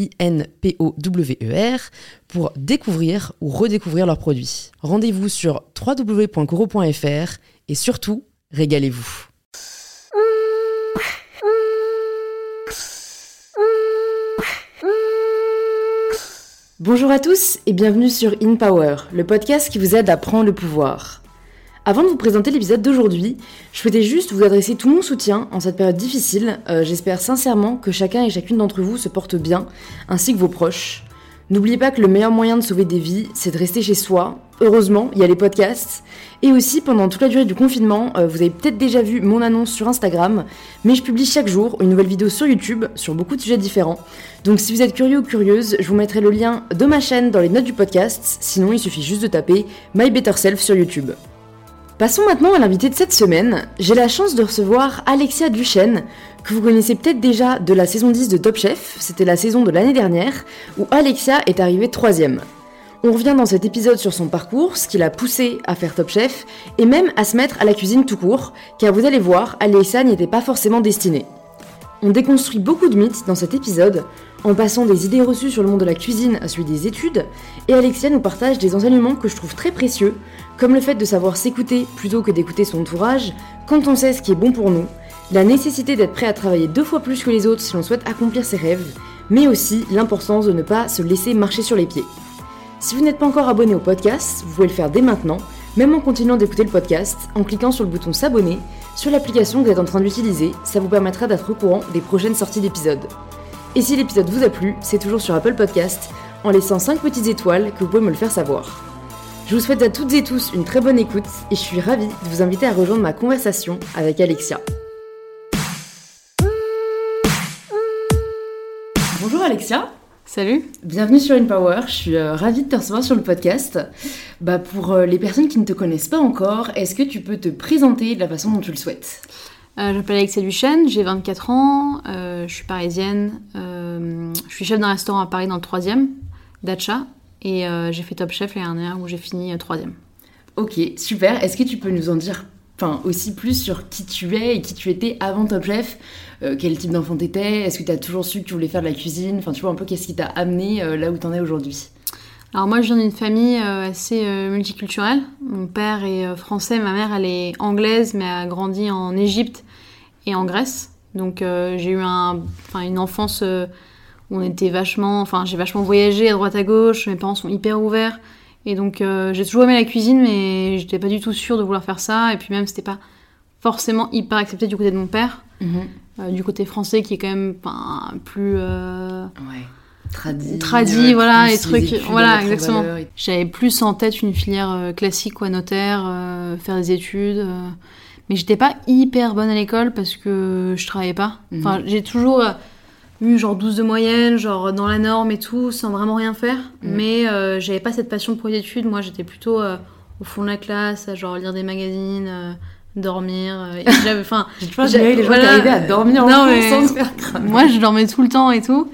I-N-P-O-W-E-R, pour découvrir ou redécouvrir leurs produits. Rendez-vous sur www.coro.fr et surtout, régalez-vous. Bonjour à tous et bienvenue sur In Power, le podcast qui vous aide à prendre le pouvoir. Avant de vous présenter l'épisode d'aujourd'hui, je souhaitais juste vous adresser tout mon soutien en cette période difficile. Euh, j'espère sincèrement que chacun et chacune d'entre vous se porte bien, ainsi que vos proches. N'oubliez pas que le meilleur moyen de sauver des vies, c'est de rester chez soi. Heureusement, il y a les podcasts. Et aussi, pendant toute la durée du confinement, euh, vous avez peut-être déjà vu mon annonce sur Instagram, mais je publie chaque jour une nouvelle vidéo sur YouTube sur beaucoup de sujets différents. Donc si vous êtes curieux ou curieuse, je vous mettrai le lien de ma chaîne dans les notes du podcast, sinon il suffit juste de taper My Better Self sur YouTube. Passons maintenant à l'invité de cette semaine. J'ai la chance de recevoir Alexia Duchesne, que vous connaissez peut-être déjà de la saison 10 de Top Chef, c'était la saison de l'année dernière, où Alexia est arrivée troisième. On revient dans cet épisode sur son parcours, ce qui l'a poussé à faire Top Chef, et même à se mettre à la cuisine tout court, car vous allez voir, Alexia n'y était pas forcément destinée. On déconstruit beaucoup de mythes dans cet épisode, en passant des idées reçues sur le monde de la cuisine à celui des études, et Alexia nous partage des enseignements que je trouve très précieux, comme le fait de savoir s'écouter plutôt que d'écouter son entourage, quand on sait ce qui est bon pour nous, la nécessité d'être prêt à travailler deux fois plus que les autres si l'on souhaite accomplir ses rêves, mais aussi l'importance de ne pas se laisser marcher sur les pieds. Si vous n'êtes pas encore abonné au podcast, vous pouvez le faire dès maintenant, même en continuant d'écouter le podcast, en cliquant sur le bouton s'abonner sur l'application que vous êtes en train d'utiliser, ça vous permettra d'être au courant des prochaines sorties d'épisodes. Et si l'épisode vous a plu, c'est toujours sur Apple Podcast, en laissant 5 petites étoiles que vous pouvez me le faire savoir. Je vous souhaite à toutes et tous une très bonne écoute et je suis ravie de vous inviter à rejoindre ma conversation avec Alexia. Bonjour Alexia. Salut. Bienvenue sur InPower, je suis euh, ravie de te recevoir sur le podcast. Bah, pour euh, les personnes qui ne te connaissent pas encore, est-ce que tu peux te présenter de la façon dont tu le souhaites? Euh, Je m'appelle Alexia Duchesne, j'ai 24 ans, je suis parisienne, je suis chef d'un restaurant à Paris dans le 3e, Dacha, et j'ai fait Top Chef l'année dernière où j'ai fini 3e. Ok, super. Est-ce que tu peux nous en dire enfin, aussi plus sur qui tu es et qui tu étais avant Top Chef? Euh, Quel type d'enfant t'étais? Est-ce que tu as toujours su que tu voulais faire de la cuisine? Enfin, tu vois un peu qu'est-ce qui t'a amené euh, là où t'en es aujourd'hui? Alors moi je viens d'une famille euh, assez multiculturelle. Mon père est français, ma mère elle est anglaise mais a grandi en Égypte et en Grèce. Donc j'ai eu un, une enfance où on était vachement, enfin j'ai vachement voyagé à droite à gauche. Mes parents sont hyper ouverts. Et donc euh, j'ai toujours aimé la cuisine, mais j'étais pas du tout sûre de vouloir faire ça. Et puis même, c'était pas forcément hyper accepté du côté de mon père. Mhm. Euh, du côté français, qui est quand même plus. Euh, ouais. Tradi, tradi voilà, les trucs. Voilà, exactement. J'avais plus en tête une filière classique, quoi, notaire, faire des études. mais j'étais pas hyper bonne à l'école parce que je travaillais pas. Mhm. Enfin, j'ai toujours eu genre 12 de moyenne, genre dans la norme et tout, sans vraiment rien faire. Mm. Mais euh, j'avais pas cette passion pour les études. Moi, j'étais plutôt euh, au fond de la classe, à genre lire des magazines, euh, dormir. j'avais, enfin, j'ai les gens qui arrivaient à dormir en sans se faire cramer. Moi, je dormais tout le temps et tout.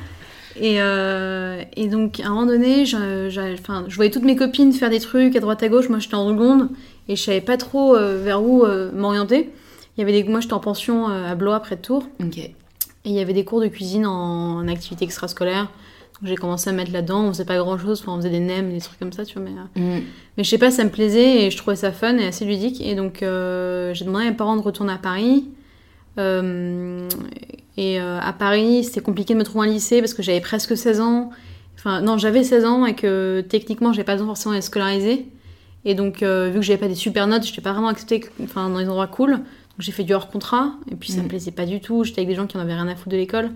Et, et donc, à un moment donné, je, je voyais toutes mes copines faire des trucs à droite à gauche. Moi, j'étais en seconde et je savais pas trop vers où m'orienter. Il y avait des, moi, j'étais en pension à Blois, près de Tours. Et il y avait des cours de cuisine en, activité extrascolaire. J'ai commencé à mettre là-dedans. On faisait pas grand-chose, on faisait des nems, des trucs comme ça, tu vois. Mais, euh, mm. mais je sais pas, ça me plaisait et je trouvais ça fun et assez ludique. Et donc euh, j'ai demandé à mes parents de retourner à Paris. Euh, et à Paris, c'était compliqué de me trouver un lycée parce que j'avais presque 16 ans. Enfin, non, j'avais 16 ans et que techniquement, j'avais pas besoin forcément d'être scolarisée. Et donc, euh, vu que j'avais pas des super notes, j'étais pas vraiment acceptée enfin, dans les endroits cool. Donc, j'ai fait du hors contrat. Et puis, ça Mm. me plaisait pas du tout. J'étais avec des gens qui en avaient rien à foutre de l'école.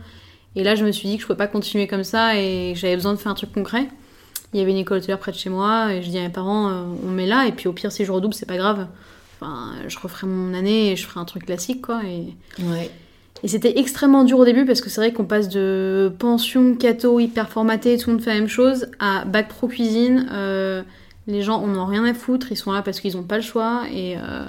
Et là, je me suis dit que je pouvais pas continuer comme ça et j'avais besoin de faire un truc concret. Il y avait une école hôtelière près de chez moi. Et je dis à mes parents, euh, on met là. Et puis, au pire, si je redouble, c'est pas grave. Enfin, je referai mon année et je ferai un truc classique, quoi. Et, Ouais. et c'était extrêmement dur au début parce que c'est vrai qu'on passe de pension, cato, hyper formaté, tout le monde fait la même chose, à bac pro cuisine. euh, les gens en ont rien à foutre, ils sont là parce qu'ils n'ont pas le choix. Et euh,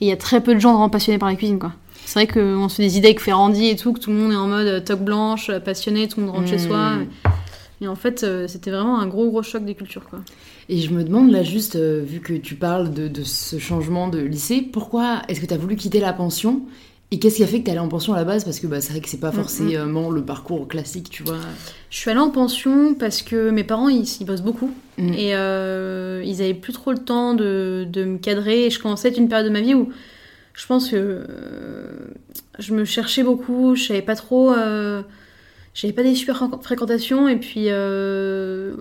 et il y a très peu de gens vraiment passionnés par la cuisine, quoi. C'est vrai qu'on se fait des idées avec Ferrandi et tout, que tout le monde est en mode euh, toque blanche, passionné, tout le monde rentre chez soi. Et en fait, euh, c'était vraiment un gros, gros choc des cultures, quoi. Et je me demande là juste, euh, vu que tu parles de, de ce changement de lycée, pourquoi est-ce que tu as voulu quitter la pension Et qu'est-ce qui a fait que tu allé en pension à la base? Parce que bah, c'est vrai que c'est pas forcément le parcours classique, tu vois. Je suis allée en pension parce que mes parents, ils, ils bossent beaucoup. Mm. Et euh, ils avaient plus trop le temps de, de me cadrer. Et je commençais à être une période de ma vie où je pense que euh, je me cherchais beaucoup. Je savais pas trop. Euh, j'avais pas des super fréqu- fréquentations. Et puis euh,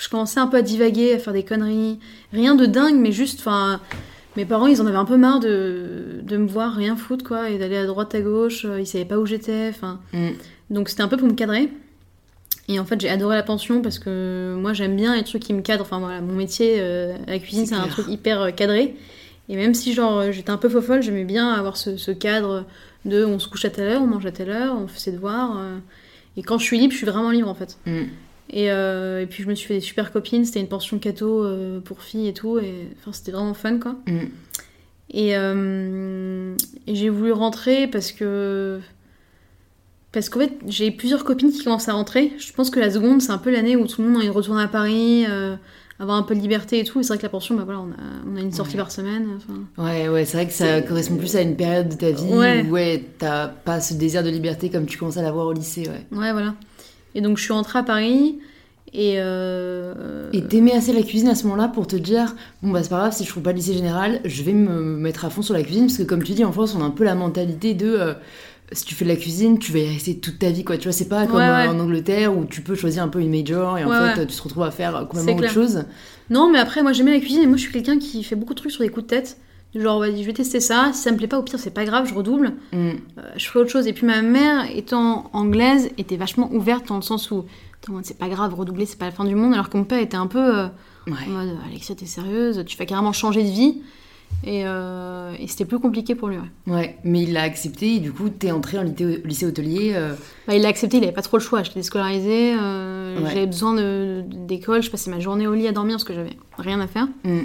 je commençais un peu à divaguer, à faire des conneries. Rien de dingue, mais juste. Enfin. Mes parents, ils en avaient un peu marre de, de me voir rien foutre, quoi, et d'aller à droite, à gauche. Ils savaient pas où j'étais. Enfin, Mm. donc c'était un peu pour me cadrer. Et en fait, j'ai adoré la pension parce que moi, j'aime bien les trucs qui me cadrent. Enfin voilà, mon métier, euh, la cuisine, C'est un truc hyper cadré. Et même si genre euh, j'étais un peu fofolle, j'aimais bien avoir ce, ce cadre de on se couche à telle heure, on mange à telle heure, on fait ses devoirs. euh. Et quand je suis libre, je suis vraiment libre en fait. Mm. Et, euh, et puis je me suis fait des super copines, c'était une pension cato euh, pour filles et tout. Et enfin, c'était vraiment fun quoi. Mm. Et, et j'ai voulu rentrer parce que. Parce qu'en fait, j'ai plusieurs copines qui commencent à rentrer. Je pense que la seconde, c'est un peu l'année où tout le monde de retourner à Paris, avoir un peu de liberté et tout. Et c'est vrai que la pension, bah voilà, on a, on a une sortie Ouais. par semaine. Ouais, ouais, c'est vrai que ça correspond plus à une période de ta vie Ouais. où ouais, t'as pas ce désir de liberté comme tu commences à l'avoir au lycée, ouais. Ouais, voilà. Et donc, je suis rentrée à Paris. Et. euh, Et t'aimais assez la cuisine à ce moment-là pour te dire bon bah c'est pas grave si je trouve pas le lycée général, je vais me mettre à fond sur la cuisine parce que comme tu dis en France on a un peu la mentalité de euh, si tu fais de la cuisine tu vas y rester toute ta vie quoi tu vois c'est pas comme Ouais, ouais. en Angleterre où tu peux choisir un peu une major et en Ouais, fait tu te retrouves à faire complètement autre clair. chose. Non, mais après, moi j'aimais la cuisine et moi je suis quelqu'un qui fait beaucoup de trucs sur des coups de tête. Du Genre, je vais tester ça. Si ça me plaît pas, au pire, c'est pas grave, je redouble. Mm. Euh, je ferai autre chose. Et puis ma mère, étant anglaise, était vachement ouverte dans le sens où c'est pas grave, redoubler, c'est pas la fin du monde. Alors que mon père était un peu euh, Ouais. en mode Alexia, t'es sérieuse, tu vas carrément changer de vie. Et, euh, et c'était plus compliqué pour lui. ouais. Ouais, mais il l'a accepté et du coup t'es entré en lycée, hôtelier. euh, Bah, il l'a accepté, il avait pas trop le choix. J'étais déscolarisée, euh, Ouais. j'avais besoin d'école, je passais ma journée au lit à dormir parce que j'avais rien à faire. mm.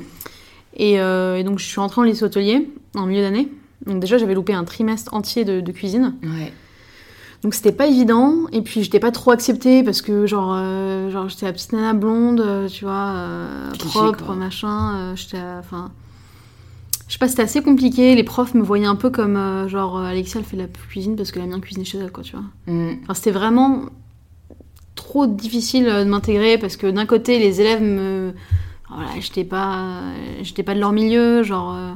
Et, euh, et donc je suis rentrée en lycée hôtelier en milieu d'année. Donc déjà j'avais loupé un trimestre entier de, de cuisine. Ouais. Donc c'était pas évident. Et puis j'étais pas trop acceptée parce que genre, genre j'étais la petite nana blonde, tu vois, Cliché, propre, quoi. machin. j'étais, enfin, je sais pas, c'était assez compliqué. Les profs me voyaient un peu comme euh, genre euh, Alexia elle fait de la cuisine parce que la mienne cuisinait chez elle, quoi, tu vois. Mm. Enfin, c'était vraiment trop difficile euh, de m'intégrer parce que d'un côté, les élèves me. Voilà, j'étais pas, j'étais pas de leur milieu, genre. euh,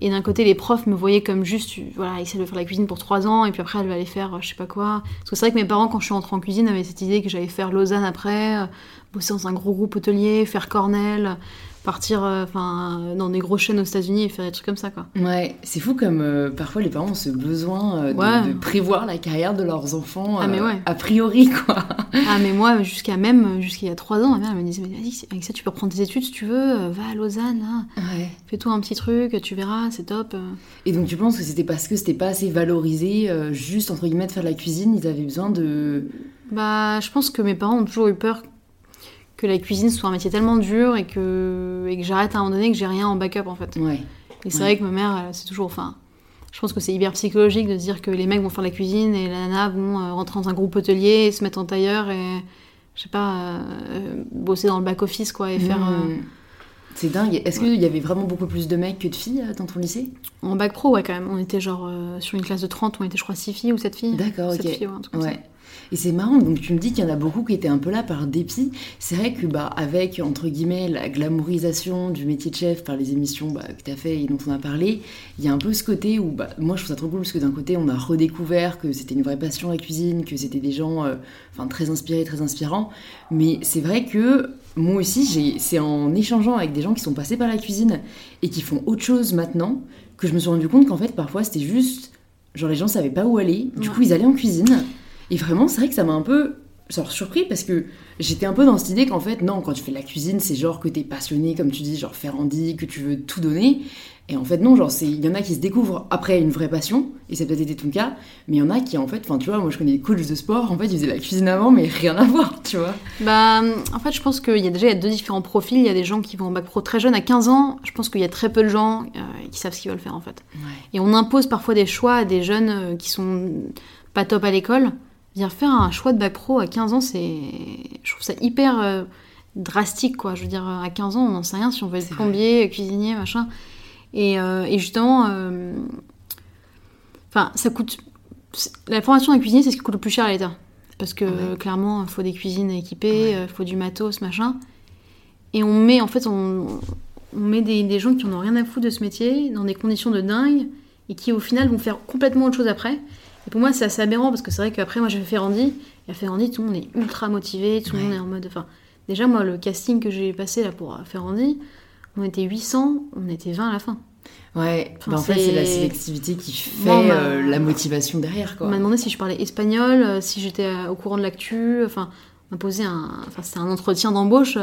Et d'un côté, les profs me voyaient comme juste, voilà, essayer de faire la cuisine pour 3 ans, et puis après, elle va aller faire je sais pas quoi. Parce que c'est vrai que mes parents, quand je suis rentrée en cuisine, avaient cette idée que j'allais faire Lausanne après, bosser dans un gros groupe hôtelier, faire Cornell, partir euh, enfin, euh, dans des grosses chaînes aux États-Unis et faire des trucs comme ça, quoi. Ouais, c'est fou comme euh, parfois les parents ont ce besoin euh, de, Ouais. de prévoir la carrière de leurs enfants Ah, mais ouais. a priori quoi. Ah mais moi jusqu'à même jusqu'à il y a trois ans ma mère elle me disait mais vas-y avec ça tu peux reprendre tes études si tu veux va à Lausanne là Ouais. fais-toi un petit truc tu verras c'est top. Et donc tu penses que c'était parce que c'était pas assez valorisé, juste entre guillemets de faire de la cuisine, ils avaient besoin de... bah je pense que mes parents ont toujours eu peur que la cuisine soit un métier tellement dur et que et que j'arrête à un moment donné que j'ai rien en backup en fait Ouais. et c'est Ouais. vrai que ma mère c'est toujours enfin je pense que c'est hyper psychologique de dire que les mecs vont faire la cuisine et la nana vont euh, rentrer dans un groupe hôtelier se mettre en tailleur et je sais pas euh, bosser dans le back office quoi et faire euh. C'est dingue. Est-ce qu'il y avait vraiment beaucoup plus de mecs que de filles euh, dans ton lycée? En bac pro, ouais, quand même. On était genre euh, sur une classe de 30, on était, je crois, 6 filles ou 7 filles. D'accord, 7 ok. filles, ouais, un truc comme ça. Ouais. Et c'est marrant, donc tu me dis qu'il y en a beaucoup qui étaient un peu là par dépit. C'est vrai que, bah, avec, entre guillemets, la glamourisation du métier de chef par les émissions bah, que tu as fait et dont on a parlé, il y a un peu ce côté où, bah, moi je trouve ça trop cool parce que d'un côté, on a redécouvert que c'était une vraie passion la cuisine, que c'était des gens euh, très inspirés, très inspirants. Mais c'est vrai que moi aussi, c'est en échangeant avec des gens qui sont passés par la cuisine et qui font autre chose maintenant que je me suis rendu compte qu'en fait, parfois, c'était juste. Genre, les gens savaient pas où aller. Du coup, ils allaient en cuisine. Et vraiment, c'est vrai que ça m'a un peu genre, surpris parce que j'étais un peu dans cette idée qu'en fait, non, quand tu fais de la cuisine, c'est genre que t'es passionné, comme tu dis, genre Ferrandi, que tu veux tout donner. Et en fait, non, genre, il y en a qui se découvrent après une vraie passion, et ça peut-être été ton cas, mais il y en a qui, en fait, enfin, tu vois, moi je connais des coachs de sport, en fait, ils faisaient la cuisine avant, mais rien à voir, tu vois. Bah, en fait, je pense qu'il y a déjà il y a deux différents profils. Il y a des gens qui vont en bac pro très jeunes, à 15 ans. Je pense qu'il y a très peu de gens euh, qui savent ce qu'ils veulent faire, en fait. Et on impose parfois des choix à des jeunes euh, qui sont pas top à l'école. Faire un choix de bac pro à 15 ans, c'est. Je trouve ça hyper. Euh, drastique quoi je veux dire à 15 ans on n'en sait rien si on veut être plombier cuisinier machin euh, et, justement, euh, enfin, ça coûte. La formation d'un cuisinier, c'est ce qui coûte le plus cher à l'État. Parce que clairement, il faut des cuisines équipées, il faut du matos, machin. Et on met, en fait, on, met des, gens qui n'ont rien à foutre de ce métier dans des conditions de dingue et qui, au final, vont faire complètement autre chose après. Et pour moi, c'est assez aberrant parce que c'est vrai qu'après, moi, j'ai fait Ferrandi. Et à Ferrandi, tout le monde est ultra motivé, tout le monde est en mode. Enfin, déjà, moi, le casting que j'ai passé là pour Ferrandi, on était 800, on était 20 à la fin. Ouais, bah, en fait, c'est la sélectivité qui fait euh, la motivation derrière. Quoi. On m'a demandé si je parlais espagnol, euh, si j'étais euh, au courant de l'actu. Enfin, on m'a posé un. Enfin, c'était un entretien d'embauche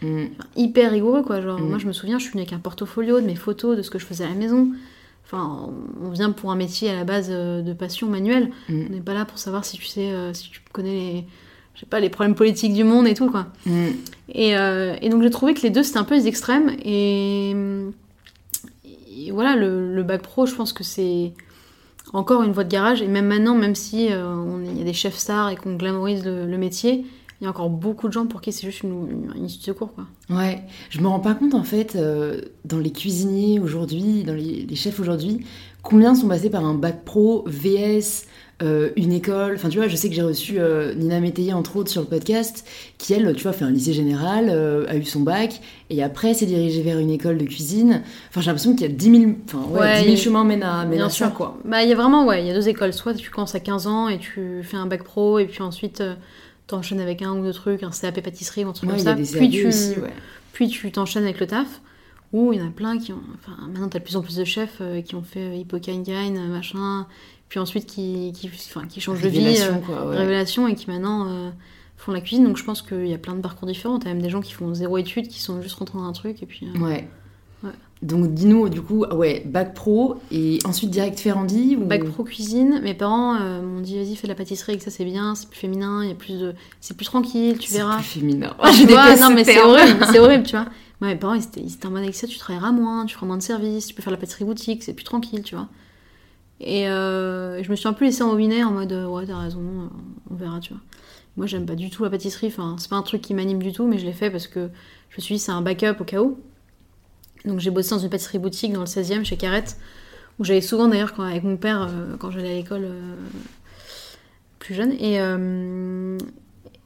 mm. hyper rigoureux, quoi. Genre, mm. moi, je me souviens, je suis venue avec un portfolio de mes photos, de ce que je faisais à la maison. Enfin, on vient pour un métier à la base de passion manuelle. Mm. On n'est pas là pour savoir si tu sais, si tu connais les je sais pas, les problèmes politiques du monde et tout, quoi. Mm. Et, euh, et, donc j'ai trouvé que les deux, c'était un peu les extrêmes. Et, voilà, le, bac pro, je pense que c'est encore une voie de garage. Et même maintenant, même si euh, il y a des chefs stars et qu'on glamourise le, métier, il y a encore beaucoup de gens pour qui c'est juste une, une, issue de secours, quoi. Ouais, je me rends pas compte, en fait, euh, dans les cuisiniers aujourd'hui, dans les, les chefs aujourd'hui, combien sont passés par un bac pro, VS euh, une école. Enfin, tu vois, je sais que j'ai reçu euh, Nina Métayer, entre autres, sur le podcast, qui, elle, tu vois, fait un lycée général, euh, a eu son bac, et après s'est dirigée vers une école de cuisine. Enfin, j'ai l'impression qu'il y a 10 000, enfin, ouais, 10 chemins mènent à, mènent à quoi. Bah, il y a vraiment, ouais, il y a deux écoles. Soit tu commences à 15 ans et tu fais un bac pro, et puis ensuite t'enchaînes avec un ou deux trucs, un CAP pâtisserie ou un truc comme ça. Puis tu, puis tu t'enchaînes avec le taf. Ou il y en a plein qui ont. Enfin, maintenant, t'as de plus en plus de chefs qui ont fait Hippocane machin, puis ensuite qui, qui, enfin, qui changent de vie, euh, révélation, et qui maintenant euh, font la cuisine. Donc je pense qu'il y a plein de parcours différents. T'as même des gens qui font zéro étude, qui sont juste rentrés dans un truc, et puis... Euh, ouais. Donc dis-nous du coup, ah ouais, bac pro et ensuite direct Ferrandi ou... Bac pro cuisine. Mes parents m'ont dit vas-y fais de la pâtisserie, que ça c'est bien, c'est plus féminin, il y a plus de, c'est plus tranquille, tu verras. C'est plus féminin. je vois, non mais c'est horrible, c'est horrible, tu vois. Moi, mes parents ils étaient, ils étaient en mode avec ça, tu travailleras moins, tu feras moins de services, tu peux faire la pâtisserie boutique, c'est plus tranquille, tu vois. Et euh, je me suis un peu laissée enviner en mode euh, ouais, t'as raison, euh, on verra, tu vois. Moi, j'aime pas du tout la pâtisserie, enfin, c'est pas un truc qui m'anime du tout, mais je l'ai fait parce que je me suis dit c'est un backup au cas où. Donc j'ai bossé dans une pâtisserie boutique dans le 16e chez Carrette, où j'allais souvent d'ailleurs avec mon père quand j'allais à l'école plus jeune. Et,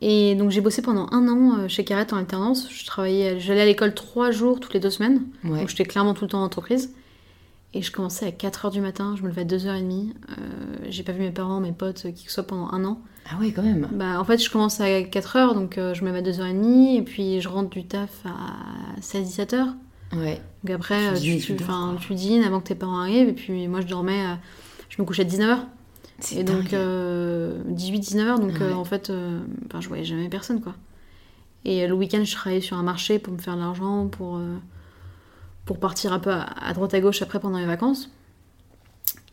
et donc j'ai bossé pendant un an chez Carrette en alternance. Je travaillais, j'allais à l'école trois jours toutes les deux semaines, donc j'étais clairement tout le temps en entreprise. Et je commençais à 4h du matin, je me levais à 2h30. Euh, j'ai pas vu mes parents, mes potes, qui que ce soit pendant un an. Ah oui, quand même. Bah, en fait, je commence à 4h, donc euh, je me lève à 2h30, et puis je rentre du taf à 16-17h. Ouais. Donc après, tu, tu, tu, dînes avant que tes parents arrivent, et puis moi je dormais, je me couchais à 19h. Et donc 18-19h, euh, donc en fait, je voyais jamais personne quoi. Et le week-end, je travaillais sur un marché pour me faire de l'argent, pour pour partir un peu à, droite à gauche après pendant les vacances.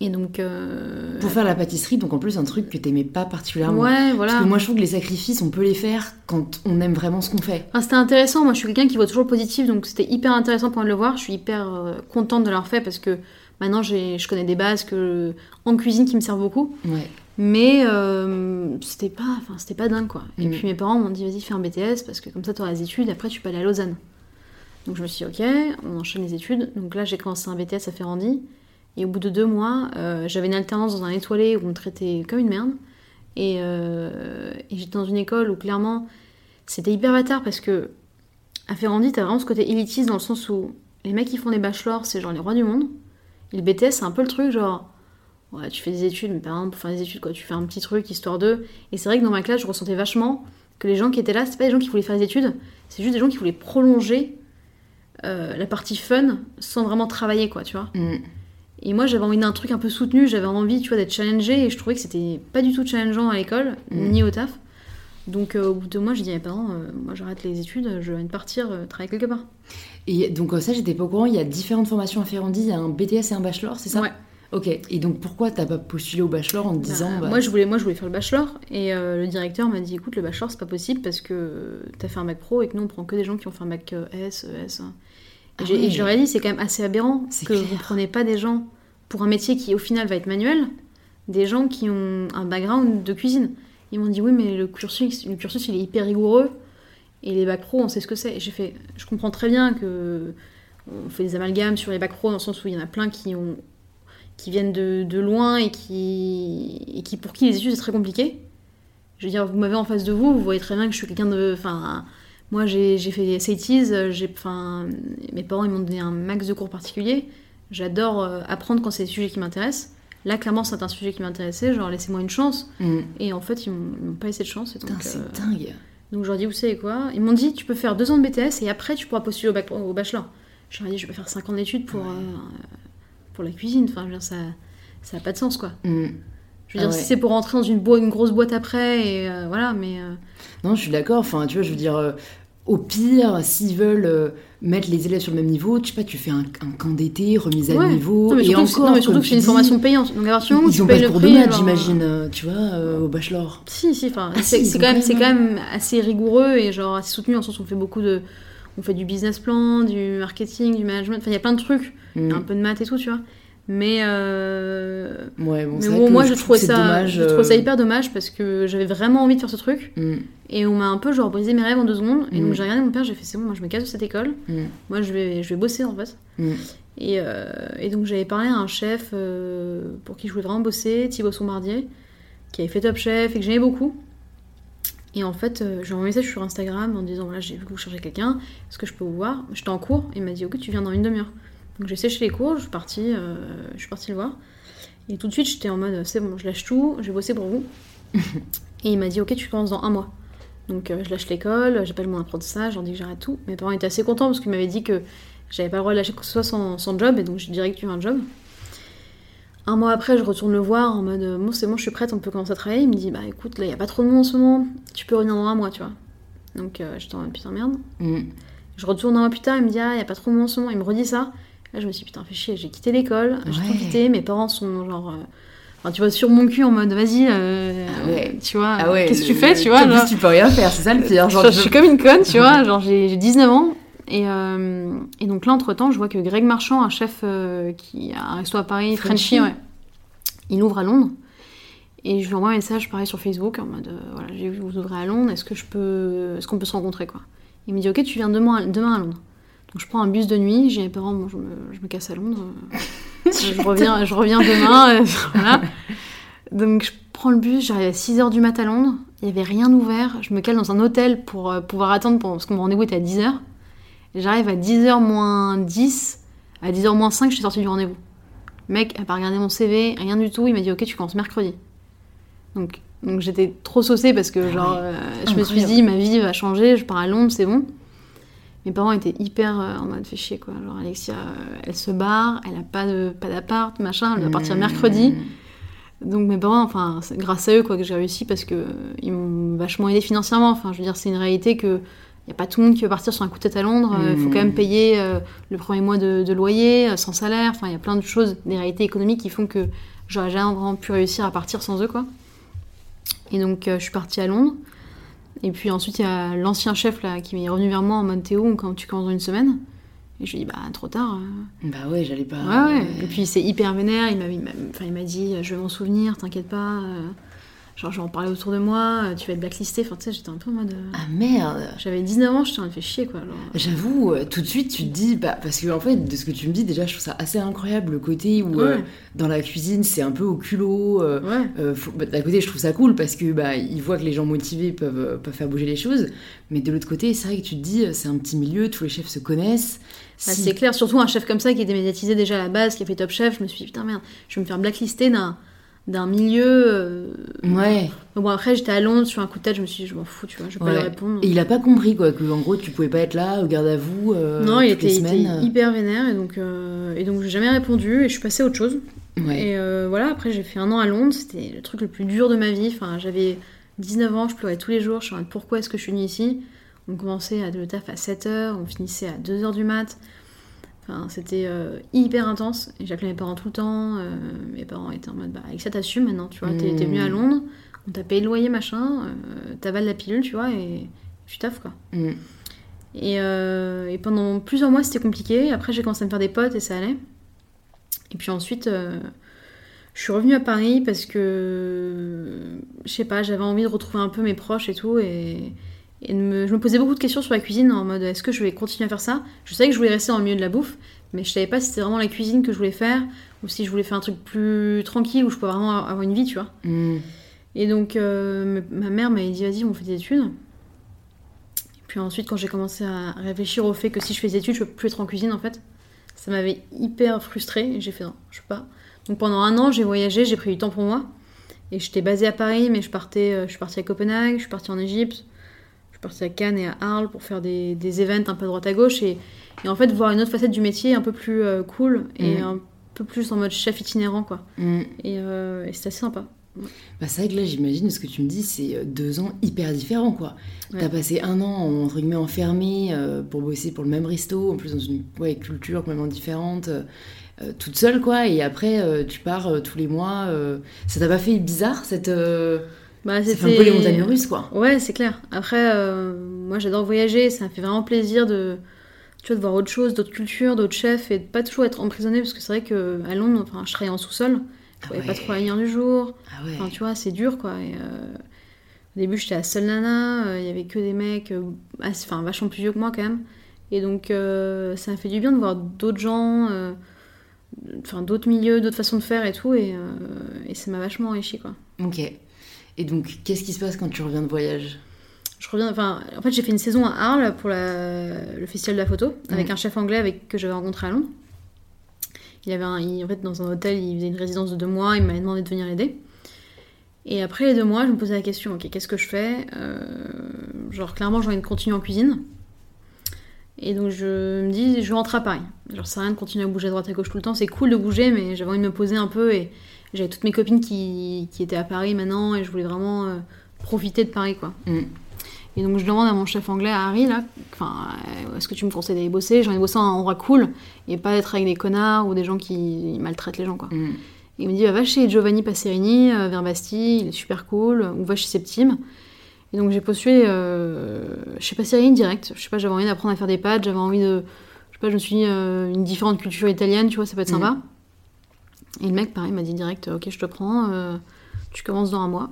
Et donc. Euh, pour faire la pâtisserie, donc en plus un truc que t'aimais pas particulièrement. Ouais, voilà. Parce que moi je trouve que les sacrifices, on peut les faire quand on aime vraiment ce qu'on fait. c'était intéressant. Moi je suis quelqu'un qui voit toujours le positif, donc c'était hyper intéressant pour moi de le voir. Je suis hyper euh, contente de l'avoir fait parce que maintenant je connais des bases que, en cuisine qui me servent beaucoup. Ouais. Mais euh, c'était pas, enfin pas dingue quoi. Et mm. puis mes parents m'ont dit vas-y fais un BTS parce que comme ça tu auras les études, après tu peux aller à Lausanne. Donc je me suis dit, ok, on enchaîne les études. Donc là, j'ai commencé un BTS à Ferrandi. Et au bout de deux mois, euh, j'avais une alternance dans un étoilé où on me traitait comme une merde. Et, euh, et j'étais dans une école où clairement, c'était hyper bâtard parce que à Ferrandi, t'as vraiment ce côté élitiste dans le sens où les mecs qui font des bachelors, c'est genre les rois du monde. Et le BTS, c'est un peu le truc genre, ouais, tu fais des études, mais par exemple, pour faire des études, quoi, tu fais un petit truc histoire d'eux. Et c'est vrai que dans ma classe, je ressentais vachement que les gens qui étaient là, c'est pas des gens qui voulaient faire des études, c'est juste des gens qui voulaient prolonger euh, la partie fun sans vraiment travailler, quoi, tu vois. Mm. Et moi, j'avais envie d'un truc un peu soutenu, j'avais envie, tu vois, d'être challengée, et je trouvais que c'était pas du tout challengeant à l'école, Mm. ni au taf. Donc, euh, au bout de mois, j'ai dit à mes parents, euh, moi, j'arrête les études, je viens de partir euh, travailler quelque part. Et donc ça, j'étais pas au courant. Il y a différentes formations à Ferrandi. Il y a un BTS et un bachelor, c'est ça? Ouais. Ok. Et donc pourquoi t'as pas postulé au bachelor en te disant Bah, bah, moi, je voulais, moi, je voulais faire le bachelor, et euh, le directeur m'a dit, écoute, le bachelor, c'est pas possible parce que t'as fait un bac pro et que nous, on prend que des gens qui ont fait un bac euh, S, ES. hein. Et, Ah et je leur ai dit, c'est quand même assez aberrant que clair. vous prenez pas des gens pour un métier qui, au final, va être manuel, des gens qui ont un background de cuisine. Ils m'ont dit, oui, mais le cursus, le cursus, il est hyper rigoureux, et les bacs pro, on sait ce que c'est. Et j'ai fait, je comprends très bien que on fait des amalgames sur les bacs pro dans le sens où il y en a plein qui ont qui viennent de, de loin et qui, et qui pour qui les études c'est très compliqué. Je veux dire, vous m'avez en face de vous, vous voyez très bien que je suis quelqu'un de. Enfin, moi j'ai fait des SATs, j'ai, enfin, mes parents ils m'ont donné un max de cours particuliers. J'adore euh, apprendre quand c'est des sujets qui m'intéressent. Là, clairement, c'est un sujet qui m'intéressait, genre laissez-moi une chance. Mm. Et en fait, ils m'ont pas laissé de chance. C'est euh, dingue. donc je leur dis, vous savez quoi? Ils m'ont dit, tu peux faire deux ans de BTS et après tu pourras postuler au, bac- au bachelor. Je leur ai dit, je vais faire cinq ans d'études pour, Ouais. euh, pour la cuisine. Enfin, je veux dire, ça ça a pas de sens, quoi. Mm. Je veux dire, Ah ouais. si c'est pour rentrer dans une, bo- une grosse boîte après, et euh, voilà, mais... euh, Non, je suis d'accord. Enfin, tu vois, je veux dire, euh, au pire, s'ils veulent mettre les élèves sur le même niveau, tu sais pas, tu fais un, un camp d'été, remise à Ouais. niveau, non, mais et encore, non, mais surtout que c'est une formation payante. Donc à partir où Ils tu ont pas payes le cours de maths, j'imagine, tu vois, au bachelor. Si, si, enfin, Ah c'est si, quand, même, quand même assez rigoureux et genre assez soutenu en sens où on fait beaucoup de... On fait du business plan, du marketing, du management, enfin il y a plein de trucs, Mm. un peu de maths et tout, tu vois. Mais, euh, Ouais, bon, mais bon, moi je je trouve trouvais ça, dommage, je trouvais ça euh, hyper dommage parce que j'avais vraiment envie de faire ce truc mm, et on m'a un peu genre brisé mes rêves en deux secondes et Mm. donc j'ai regardé mon père, j'ai fait c'est bon, moi je me casse de cette école, mm, moi je vais, je vais bosser en fait. mm. Et, euh, et donc j'avais parlé à un chef euh, pour qui je voulais vraiment bosser, Thibaut Sombardier, qui avait fait Top Chef et que j'aimais beaucoup. Et en fait, euh, j'ai envoyé un message sur Instagram en disant voilà, j'ai vu que vous cherchez quelqu'un, est-ce que je peux vous voir? J'étais en cours, il m'a dit ok, tu viens dans une demi-heure. Donc j'ai séché les cours, je suis partie, euh, je suis partie le voir. Et tout de suite, j'étais en mode c'est bon, je lâche tout, je vais bosser pour vous. et il m'a dit ok, tu commences dans un mois. Donc euh, je lâche l'école, j'appelle mon apprentissage, j'en dis que j'arrête tout. Mes parents étaient assez contents parce qu'ils m'avaient dit que j'avais pas le droit de lâcher quoi que ce soit sans, sans job, et donc j'ai direct eu un job. Un mois après, je retourne le voir en mode bon, c'est bon, je suis prête, on peut commencer à travailler. Il me dit bah écoute, là, il y a pas trop de monde en ce moment, tu peux revenir dans un mois, tu vois. Donc euh, j'étais en mode putain, merde. Mm. Je retourne un mois plus tard, il me dit ah, il y a pas trop de monde en ce moment, il me redit ça. Là, je me suis dit putain, fais chier, j'ai quitté l'école, j'ai Ouais. tout quitté, mes parents sont genre. euh, Enfin, tu vois, sur mon cul en mode vas-y, euh, Ah ouais. tu vois, Ah ouais, qu'est-ce que tu fais, tu vois. En genre. plus, tu peux rien faire, c'est ça le pire. Genre, je, suis comme une conne, tu vois. Genre, j'ai j'ai 19 ans. Et, euh, et donc là, entre-temps, je vois que Greg Marchand, un chef euh, qui a un resto à Paris, Frenchy. Frenchy, ouais, il ouvre à Londres. Et je lui envoie un message pareil sur Facebook en mode voilà, j'ai vu que vous ouvrez à Londres, est-ce que je peux est-ce qu'on peut se rencontrer quoi Il me dit ok, tu viens demain, demain à Londres. Donc je prends un bus de nuit, j'ai mes parents, bon, je, me, je me casse à Londres. je, reviens, je reviens demain. euh, voilà. Donc je prends le bus, j'arrive à 6h du mat à Londres, il n'y avait rien ouvert, je me cale dans un hôtel pour euh, pouvoir attendre, pour- parce que mon rendez-vous était à 10h. Et J'arrive à 10h moins 10, à 10h moins 5, je suis sortie du rendez-vous. Le mec a pas regardé mon CV, rien du tout, il m'a dit ok tu commences mercredi. Donc, donc j'étais trop saucée parce que Ah genre ouais. euh, je me suis dit ma vie va changer, je pars à Londres, c'est bon. Mes parents étaient hyper euh, en mode fait chier quoi. Genre Alexia, euh, elle se barre, elle a pas de pas d'appart, machin, elle doit partir Mm. mercredi. Donc mes parents, enfin, c'est grâce à eux quoi que j'ai réussi parce que ils m'ont vachement aidé financièrement. Enfin, je veux dire, c'est une réalité que y a pas tout le monde qui veut partir sur un coup de tête à Londres. Il faut Mm. quand même payer euh, le premier mois de, de loyer, euh, sans salaire. Enfin, il y a plein de choses, des réalités économiques qui font que j'aurais jamais vraiment pu réussir à partir sans eux quoi. Et donc euh, je suis partie à Londres. Et puis ensuite il y a l'ancien chef là qui m'est revenu vers moi en mode Théo, quand tu commences dans une semaine? Et je lui ai dit bah trop tard. euh, Bah ouais, j'allais pas. Ouais, ouais. Et puis c'est hyper vénère. Il m'a, il dit, je vais m'en souvenir, t'inquiète pas. euh, Genre, je vais en parler autour de moi, euh, tu vas être blacklisté. Enfin, tu sais, j'étais un peu en mode. euh, Ah merde J'avais 19 ans, j'étais en train de faire chier, quoi. J'avoue, euh, tout de suite, tu te dis, bah, parce que en fait, de ce que tu me dis, déjà, je trouve ça assez incroyable le côté où euh, dans la cuisine, c'est un peu au culot. euh, Ouais. euh, bah, d'un côté, je trouve ça cool parce que bah, ils voient que les gens motivés peuvent, peuvent faire bouger les choses, mais de l'autre côté, c'est vrai que tu te dis, c'est un petit milieu, tous les chefs se connaissent. Bah, Si- c'est clair, surtout un chef comme ça qui était médiatisé déjà à la base, qui a fait Top Chef. Je me suis dit, putain, merde, je vais me faire blacklister d'un, d'un milieu. euh, Ouais. Bon, après, j'étais à Londres, sur un coup de tête, je me suis dit, je m'en fous, tu vois, je vais pas Ouais. lui répondre. Et il a pas compris quoi, que en gros, tu pouvais pas être là au garde à vous. euh, non, il était, il euh. hyper vénère, et donc, euh, et donc j'ai jamais répondu, et je suis passée à autre chose. Ouais. Et euh, voilà, après, j'ai fait un an à Londres, c'était le truc le plus dur de ma vie. Enfin, j'avais 19 ans, je pleurais tous les jours, je me pourquoi est-ce que je suis venue ici? On commençait à le taf à 7h, on finissait à 2h du mat. Enfin, c'était euh, hyper intense. J'appelais mes parents tout le temps. euh, mes parents étaient en mode, bah, Alexia, t'assumes maintenant, tu vois. T'es, venue à Mm. Londres, on t'a payé le loyer, machin, euh, t'avales la pilule, tu vois, et tu taffes, quoi. Mm. Et, euh, et pendant plusieurs mois, c'était compliqué. Après, j'ai commencé à me faire des potes et ça allait. Et puis ensuite, je suis revenue à Paris parce que, je sais pas, j'avais envie de retrouver un peu mes proches et tout. Et, et de me- je me posais beaucoup de questions sur la cuisine en mode est-ce que je vais continuer à faire ça? Je savais que je voulais rester dans le milieu de la bouffe, mais je savais pas si c'était vraiment la cuisine que je voulais faire ou si je voulais faire un truc plus tranquille où je pouvais vraiment avoir une vie, tu vois. Mm. Et donc, euh, ma mère m'avait dit, vas-y, on fait des études. Et puis ensuite, quand j'ai commencé à réfléchir au fait que si je fais des études, je peux plus être en cuisine, en fait, ça m'avait hyper frustrée. Et j'ai fait, non, je peux pas. Donc pendant un an, j'ai voyagé, j'ai pris du temps pour moi. Et j'étais basée à Paris, mais je, partais, euh, je suis partie à Copenhague, je suis partie en Égypte, partie à Cannes et à Arles pour faire des, des events un peu à droite à gauche. Et, et en fait, voir une autre facette du métier un peu plus euh, cool et Mhm. un peu plus en mode chef itinérant, quoi. Mm. Et, euh, et c'était assez sympa. Bah, c'est vrai que là, j'imagine ce que tu me dis, c'est euh, deux ans hyper différents, quoi. Ouais. T'as passé un an, entre guillemets, enfermé euh, pour bosser pour le même resto, en plus dans une ouais, culture complètement différente, euh, toute seule, quoi. Et après, euh, tu pars tous les mois. Ça t'a pas fait bizarre, cette... Bah, fait un peu les montagnes russes, quoi. Ouais, c'est clair. Après, euh, moi j'adore voyager, ça me fait vraiment plaisir de, tu vois, de voir autre chose, d'autres cultures, d'autres chefs et de pas toujours être emprisonné parce que c'est vrai que à Londres, enfin, je travaillais en sous-sol, je Ah voyais ouais. pas trop la lumière du jour, Ah ouais. enfin, tu vois, c'est dur quoi. Et, euh, au début, j'étais la seule nana, euh, il y avait que des mecs, assez- enfin, vachement plus vieux que moi quand même. Et donc, euh, ça m'a fait du bien de voir d'autres gens, euh, enfin, d'autres milieux, d'autres façons de faire et tout, et, euh, et ça m'a vachement enrichi quoi. Ok. Et donc, qu'est-ce qui se passe quand tu reviens de voyage? Je reviens, enfin, en fait, j'ai fait une saison à Arles pour la- le festival de la photo avec un chef anglais avec que j'avais rencontré à Londres. Il avait un, il- en fait, dans un hôtel, il faisait une résidence de deux mois, il m'avait demandé de venir l'aider. Et après les deux mois, je me posais la question, ok, qu'est-ce que je fais? Euh, Genre, clairement, j'ai envie de continuer en cuisine. Et donc, je me dis, je rentre à Paris. Genre, ça sert à rien de continuer à bouger à droite à gauche tout le temps. C'est cool de bouger, mais j'avais envie de me poser un peu. Et j'avais toutes mes copines qui, qui étaient à Paris maintenant, et je voulais vraiment euh, profiter de Paris, quoi. Mm. Et donc je demande à mon chef anglais, à Harry, là, euh, est-ce que tu me conseilles d'aller bosser? Envie de bosser dans un endroit cool et pas être avec des connards ou des gens qui maltraitent les gens, quoi. Mm. Et il me dit, bah, va chez Giovanni Passerini, euh, vers Bastille, il est super cool, ou va chez Septime. Et donc j'ai postulé euh, chez Passerini direct. Je sais pas, j'avais envie d'apprendre à faire des pâtes, j'avais envie de. Je sais pas, je me suis dit, euh, une différente culture italienne, tu vois, ça peut être Mhm. sympa. Et le mec, pareil, m'a dit direct, ok, je te prends, euh, tu commences dans un mois.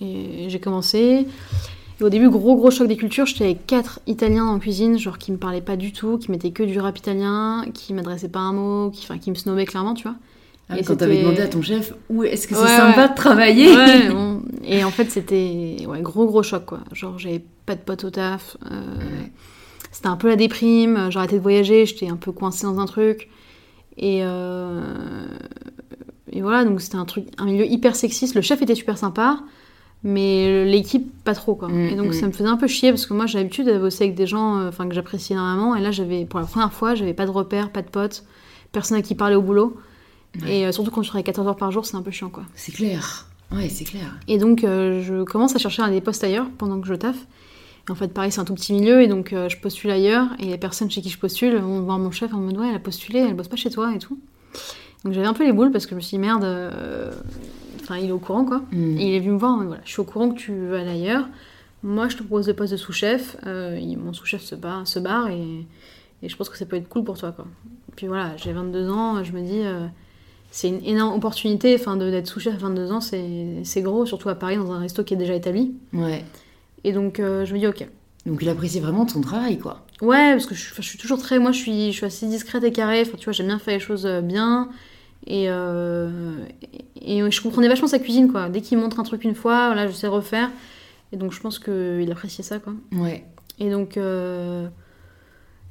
Et j'ai commencé. Et au début, gros gros choc des cultures, j'étais avec quatre Italiens en cuisine, genre qui me parlaient pas du tout, qui mettaient que du rap italien, qui m'adressaient pas un mot, qui, enfin, qui me snobbaient clairement, tu vois. Ah, Et quand t'avais demandé à ton chef, où est-ce que c'est Ouais, sympa ouais. de travailler Ouais. Et en fait, c'était ouais, gros gros choc quoi. Genre, j'avais pas de potes au taf. euh. C'était un peu la déprime. Arrêté de voyager, j'étais un peu coincée dans un truc. Et, euh, et voilà, donc c'était un truc, un milieu hyper sexiste. Le chef était super sympa, mais l'équipe pas trop quoi. Mm, et donc mm. ça me faisait un peu chier parce que moi j'ai l'habitude de bosser avec des gens, euh, enfin que j'apprécie énormément. Et là, j'avais pour la première fois, j'avais pas de repères, pas de potes, personne à qui parler au boulot. Et euh, surtout quand tu travailles 14 heures par jour, c'est un peu chiant quoi. C'est clair. Ouais, c'est clair. Et donc, euh, je commence à chercher un des postes ailleurs pendant que je taffe. En fait, pareil, c'est un tout petit milieu, et donc euh, je postule ailleurs, et les personnes chez qui je postule vont voir mon chef en mode Ouais, elle a postulé, elle bosse pas chez toi et tout. Donc j'avais un peu les boules parce que je me suis dit Merde, euh, enfin, il est au courant quoi. Mm. Et il est venu me voir en mode Voilà, je suis au courant que tu veux aller ailleurs. Moi, je te propose le poste de sous-chef. Euh, mon sous-chef se barre, se barre et, et je pense que ça peut être cool pour toi quoi. Puis voilà, j'ai 22 ans, je me dis. c'est une énorme opportunité. Enfin, d'être sous-chef à 22 ans, c'est c'est gros, surtout à Paris, dans un resto qui est déjà établi. Ouais. Et donc, euh, je me dis, ok. Donc il appréciait vraiment ton travail, quoi. Ouais, parce que je, suis toujours très. Moi, je suis, je suis assez discrète et carrée. Enfin, tu vois, j'aime bien faire les choses euh, bien. Et, euh, et, et je comprenais vachement sa cuisine, quoi. Dès qu'il montre un truc une fois, voilà, je sais refaire. Et donc, je pense qu'il appréciait ça, quoi. Ouais. Et donc, euh,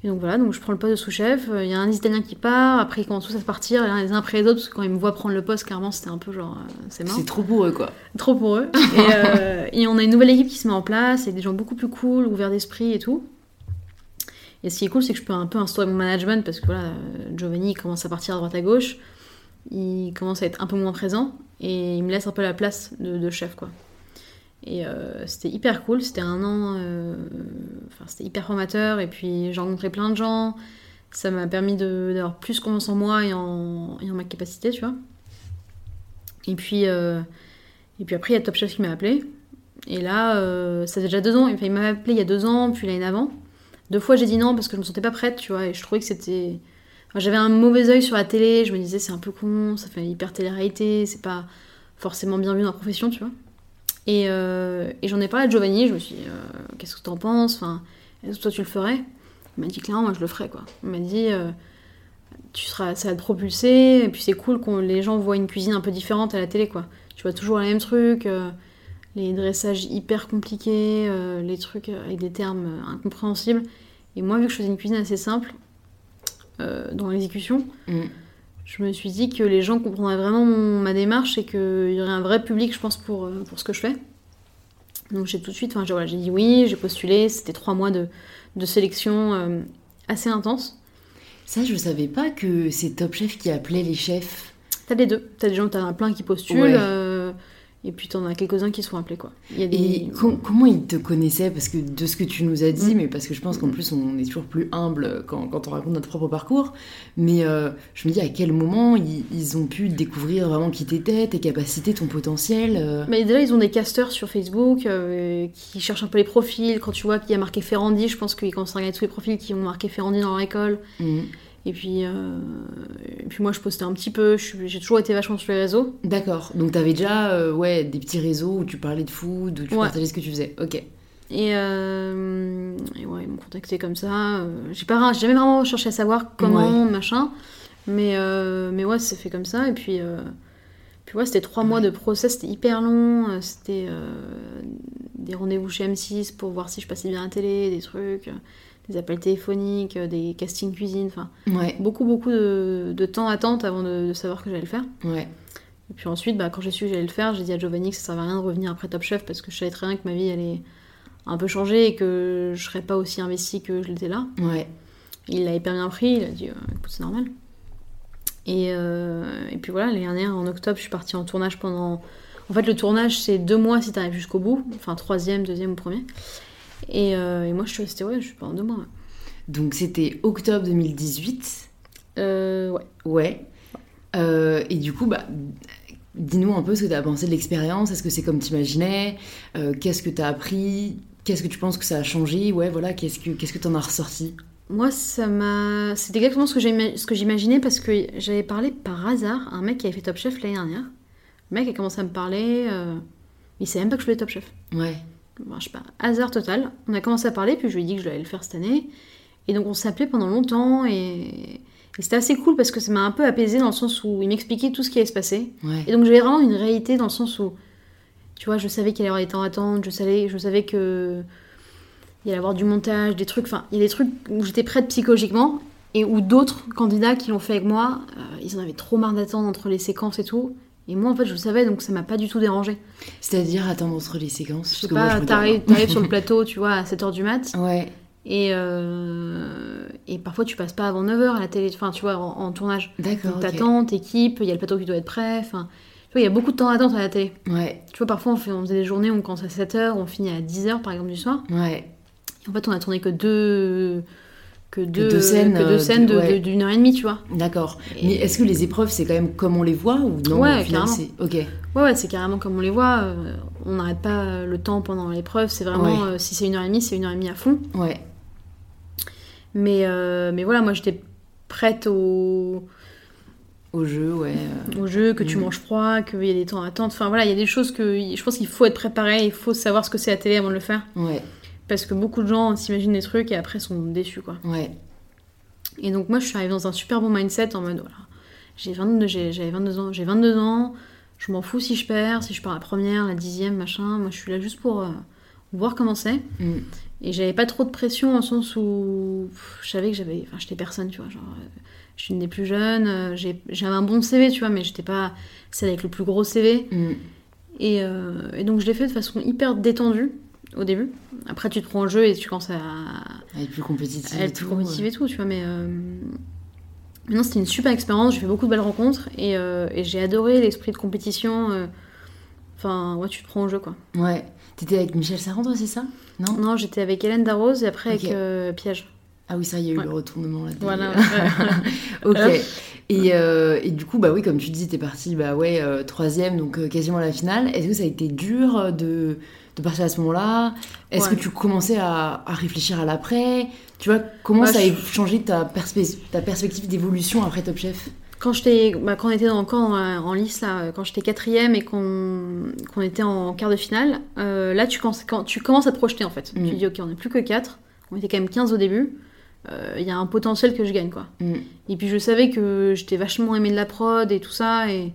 et donc voilà, donc je prends le poste de sous-chef. Il y a un Italien qui part, après ils commencent tous à partir, les uns après les autres, parce que quand ils me voient prendre le poste, carrément, c'était un peu genre, euh, c'est mort. C'est trop pour eux, quoi. Trop pour eux. Et, euh, et on a une nouvelle équipe qui se met en place, avec des gens beaucoup plus cool, ouverts d'esprit et tout. Et ce qui est cool, c'est que je peux un peu instaurer mon management, parce que voilà, euh, Giovanni il commence à partir à droite à gauche, il commence à être un peu moins présent, et il me laisse un peu la place de, de chef, quoi. Et euh, c'était hyper cool, c'était un an, euh, enfin c'était hyper formateur, et puis j'ai rencontré plein de gens, ça m'a permis d'avoir plus confiance en moi et en, et en ma capacité, tu vois. Et puis, euh, et puis après, il y a Top Chef qui m'a appelé. Et là, ça fait déjà deux ans. Enfin, il m'avait appelé il y a deux ans, puis l'année d'avant. Deux fois, j'ai dit non parce que je me sentais pas prête, tu vois. Et je trouvais que c'était. J'avais un mauvais œil sur la télé. Je me disais, c'est un peu con, ça fait hyper télé-réalité, c'est pas forcément bien vu dans la profession, tu vois. Et, euh, et j'en ai parlé à Giovanni. Je me suis dit, euh, qu'est-ce que t'en penses enfin, Est-ce que toi, tu le ferais? Il m'a dit, clairement, moi, je le ferais, quoi. Il m'a dit. euh, tu seras, ça va te propulser, et puis c'est cool que les gens voient une cuisine un peu différente à la télé, quoi. Tu vois toujours les mêmes trucs, les dressages hyper compliqués, les trucs avec des termes incompréhensibles. Et moi, vu que je faisais une cuisine assez simple dans l'exécution, Mm. Je me suis dit que les gens comprendraient vraiment mon- ma démarche et qu'il y aurait un vrai public, je pense, pour, euh, pour ce que je fais. Donc j'ai tout de suite, enfin j'ai voilà, dit oui, j'ai postulé, c'était trois mois de, de sélection euh, assez intense. Ça, je savais pas que c'est Top Chef qui appelait les chefs. T'as les deux. T'as des gens, t'en as plein qui postulent, Ouais. euh, et puis t'en as quelques-uns qui sont appelés, quoi. Il y a des... Et com- comment ils te connaissaient? Parce que de ce que tu nous as dit, Mm. mais parce que je pense qu'en plus on est toujours plus humble quand, quand on raconte notre propre parcours, mais euh, je me dis à quel moment ils, ils ont pu découvrir vraiment qui t'étais, tes capacités, ton potentiel. euh? Mais déjà, ils ont des casteurs sur Facebook euh, qui cherchent un peu les profils. Quand tu vois qu'il y a marqué Ferrandi, je pense qu'ils commencent à regarder tous les profils qui ont marqué Ferrandi dans leur école. Mm. Et puis, euh, et puis moi, je postais un petit peu. J'ai toujours été vachement sur les réseaux. D'accord, donc t'avais déjà euh, ouais, des petits réseaux où tu parlais de food, où tu Ouais. partageais ce que tu faisais. Ok. Et, euh, et ouais, ils m'ont contacté comme ça. J'ai pas, jamais vraiment cherché à savoir comment, machin. Mais, mais ouais, c'est fait comme ça. Et puis, puis ouais, c'était trois mois de process, c'était hyper long. C'était des rendez-vous chez M6 pour voir si je passais bien à la télé, des trucs, des appels téléphoniques, euh, des castings cuisine. Enfin, Ouais, beaucoup, beaucoup de, de temps attente avant de, de savoir que j'allais le faire. ouais. Et puis ensuite, bah, quand j'ai su que j'allais le faire, j'ai dit à Giovanni que ça servait à rien de revenir après Top Chef parce que je savais très bien que ma vie allait un peu changer et que je serais pas aussi investie que je l'étais là. Ouais. Il l'a hyper bien pris, il a dit euh, écoute, c'est normal. Et, euh, et puis voilà, l'année dernière, en octobre, je suis partie en tournage pendant. En fait, le tournage, c'est deux mois si t'arrives jusqu'au bout, enfin troisième, deuxième ou premier. Et, euh, et moi, je suis restée, ouais, je suis pendant deux mois. ouais. Donc c'était octobre 2018. Euh, ouais. Ouais. Euh, et du coup, bah, dis-nous un peu ce que tu as pensé de l'expérience. Est-ce que c'est comme tu imaginais Qu'est-ce que tu as appris? Qu'est-ce que tu penses que ça a changé? Ouais, voilà, qu'est-ce que qu'est-ce que t'en as ressorti? Moi, ça m'a. C'est exactement ce que j'imaginais parce que j'avais parlé par hasard à un mec qui avait fait Top Chef l'année dernière. Le mec a commencé à me parler. euh, Il savait même pas que je voulais Top Chef. Ouais. Je sais pas, hasard total. On a commencé à parler, puis je lui ai dit que je devais le faire cette année. Et donc on appelé pendant longtemps et, et c'était assez cool parce que ça m'a un peu apaisé dans le sens où il m'expliquait tout ce qui allait se passer. Ouais. Et donc j'avais vraiment une réalité dans le sens où, tu vois, je savais qu'il allait y avoir des temps d'attente, je savais, je savais que il allait y avoir du montage, des trucs, enfin, il y a des trucs où j'étais prête psychologiquement et où d'autres candidats qui l'ont fait avec moi, euh, ils en avaient trop marre d'attendre entre les séquences et tout. Et moi, en fait, je le savais, donc ça m'a pas du tout dérangé. C'est-à-dire attendre entre les séquences Je sais pas, t'arrives sur le plateau, tu vois, à 7h du mat. Ouais. et, euh, et parfois tu passes pas avant 9h à la télé, enfin, tu vois, en, en tournage. D'accord. Donc t'attends, t'équipes, il y a le plateau qui doit être prêt, enfin, tu vois, il y a beaucoup de temps d'attente à la télé. Ouais. Tu vois, parfois on, fait, on faisait des journées où on commence à 7h, on finit à 10h par exemple du soir. Ouais. Et en fait, on a tourné que deux. Que deux, deux scènes, que deux euh, scènes de- de- ouais. de- d'une heure et demie, tu vois. D'accord. Et- Mais est-ce que les épreuves, c'est quand même comme on les voit ou non Ouais, au final, carrément. c'est- Ok. Ouais, ouais, c'est carrément comme on les voit. euh, on n'arrête pas le temps pendant l'épreuve. C'est vraiment, Ouais. euh, si c'est une heure et demie, c'est une heure et demie à fond. Ouais. Mais, euh, mais voilà, moi j'étais prête au. Au jeu, ouais. euh, au jeu, que tu Mm. manges froid, qu'il y a des temps d'attente. Enfin voilà, il y a des choses que je pense qu'il faut être préparé, il faut savoir ce que c'est la télé avant de le faire. Ouais, Parce que beaucoup de gens s'imaginent des trucs et après sont déçus quoi. ouais. Et donc moi je suis arrivée dans un super bon mindset en mode voilà, j'ai 22, j'ai- j'avais 22 ans, j'ai 22 ans, je m'en fous si je perds, si je pars la première, la dixième, machin, moi je suis là juste pour euh, voir comment c'est. Mm. Et j'avais pas trop de pression en sens où pff, je savais que j'avais, enfin j'étais personne, tu vois, genre euh, je suis une des plus jeunes, euh, j'ai- j'avais un bon CV, tu vois, mais j'étais pas celle avec le plus gros CV. Mm. Et, euh, et donc je l'ai fait de façon hyper détendue au début. Après tu te prends le jeu et tu commences à, Elle est plus compétitive. à et être plus compétitive et tout, tu vois, mais... Euh... mais non, c'était une super expérience, j'ai fait beaucoup de belles rencontres et, euh, et j'ai adoré l'esprit de compétition. euh, Enfin, ouais, tu te prends au jeu, quoi. Ouais. T'étais avec Michel Sarandre, c'est ça? Non? Non, j'étais avec Hélène Darroze et après avec euh, Piège. Ah oui, ça, il y a eu Ouais. le retournement là. Voilà. ok. Et, euh, et du coup, bah oui, comme tu dis, t'es parti, bah ouais, euh, troisième, donc euh, quasiment à la finale. Est-ce que ça a été dur de, de partir à ce moment-là? Est-ce Ouais. que tu commençais à, à réfléchir à l'après? Tu vois, comment Bah, ça a je- changé ta, perspe- ta perspective d'évolution après Top Chef? Quand, j'étais, bah, quand on était encore en, en lice, là, quand j'étais quatrième et qu'on, qu'on était en quart de finale, euh, là tu commences, quand, tu commences à te projeter en fait. Mm. Tu te dis ok, on n'est plus que 4, on était quand même 15 au début, Euh, il y a un potentiel que je gagne quoi. Mm. Et puis je savais que j'étais vachement aimée de la prod et tout ça, et,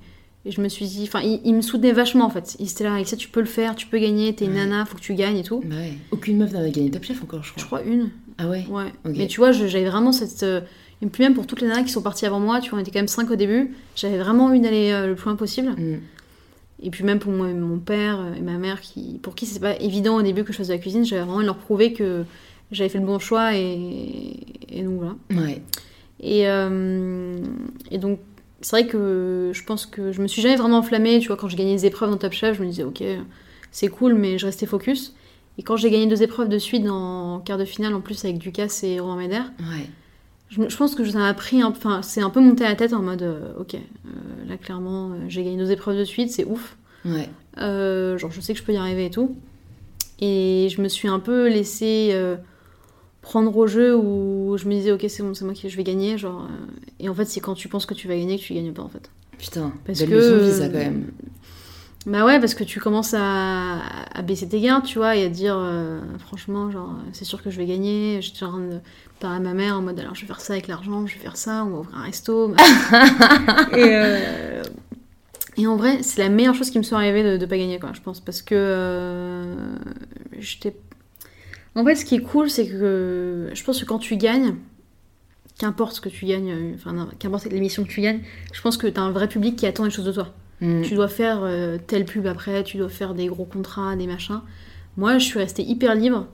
et je me suis dit, enfin, il, il me soutenait vachement en fait. Il était là, avec ça tu peux le faire, tu peux gagner, t'es une Ouais. nana, faut que tu gagnes et tout. Bah ouais. Aucune meuf n'avait gagné Top Chef encore, je crois. Je crois une, Ah ouais ouais. Ok. Mais tu vois, j'avais vraiment cette. euh, et puis même pour toutes les nanas qui sont parties avant moi, tu vois, on était quand même 5 au début, j'avais vraiment envie d'aller euh, le plus loin possible. Mm. Et puis même pour moi, mon père et ma mère, qui, pour qui c'est pas évident au début que je fasse de la cuisine, j'avais vraiment envie de leur prouver que j'avais fait le bon choix et, et donc voilà. Ouais. Et, euh, et donc c'est vrai que je pense que je me suis jamais vraiment enflammée, tu vois, quand j'ai gagné des épreuves dans Top Chef, je me disais ok, c'est cool, mais je restais focus. Et quand j'ai gagné deux épreuves de suite en quart de finale, en plus avec Ducasse et Romain Ouais. je, pense que ça m'a pris, enfin c'est un peu monté à la tête en mode euh, ok, euh, là clairement euh, j'ai gagné deux épreuves de suite, c'est ouf. Ouais. Euh, genre, je sais que je peux y arriver et tout. Et je me suis un peu laissée prendre au jeu où je me disais, ok, c'est bon, c'est moi qui je vais gagner. Genre, euh, et en fait, c'est quand tu penses que tu vas gagner que tu gagnes pas, en fait. Putain, Parce belle que- leçon de vie, ça, quand même. Bah ouais, parce que tu commences à, à baisser tes gardes, tu vois, et à dire, euh, franchement, genre, c'est sûr que je vais gagner. J'étais en train de parler à ma mère en mode, alors je vais faire ça avec l'argent, je vais faire ça, on va ouvrir un resto. et, euh, et en vrai, c'est la meilleure chose qui me soit arrivée de, de pas gagner, quoi, je pense, parce que euh, j'étais. En fait, ce qui est cool, c'est que je pense que quand tu gagnes, qu'importe ce que tu gagnes, euh, enfin, qu'importe l'émission que tu gagnes, je pense que t'as un vrai public qui attend des choses de toi. Mm. Tu dois faire euh, telle pub après, tu dois faire des gros contrats, des machins. Moi, je suis restée hyper libre.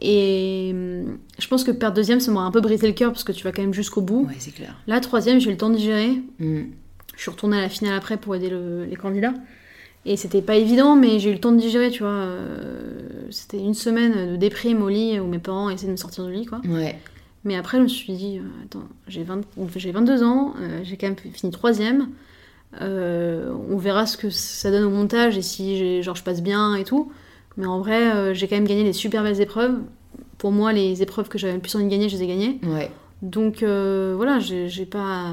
Et hum, je pense que perdre deuxième, ça m'aurait un peu brisé le cœur parce que tu vas quand même jusqu'au bout. Ouais, c'est clair. Là, troisième, j'ai eu le temps de digérer. Mm. Je suis retournée à la finale après pour aider le- les candidats. Et c'était pas évident, mais j'ai eu le temps de digérer, tu vois. Euh, C'était une semaine de déprime au lit où mes parents essaient de me sortir du lit, quoi. Ouais. Mais après, je me suis dit, euh, attends, j'ai 20 j'ai 22 ans, euh, j'ai quand même fini troisième. Euh, on verra ce que ça donne au montage et si genre, je passe bien et tout. Mais en vrai, euh, j'ai quand même gagné des super belles épreuves. Pour moi, les épreuves que j'avais le plus envie de gagner, je les ai gagnées. Ouais. Donc voilà, j'ai pas,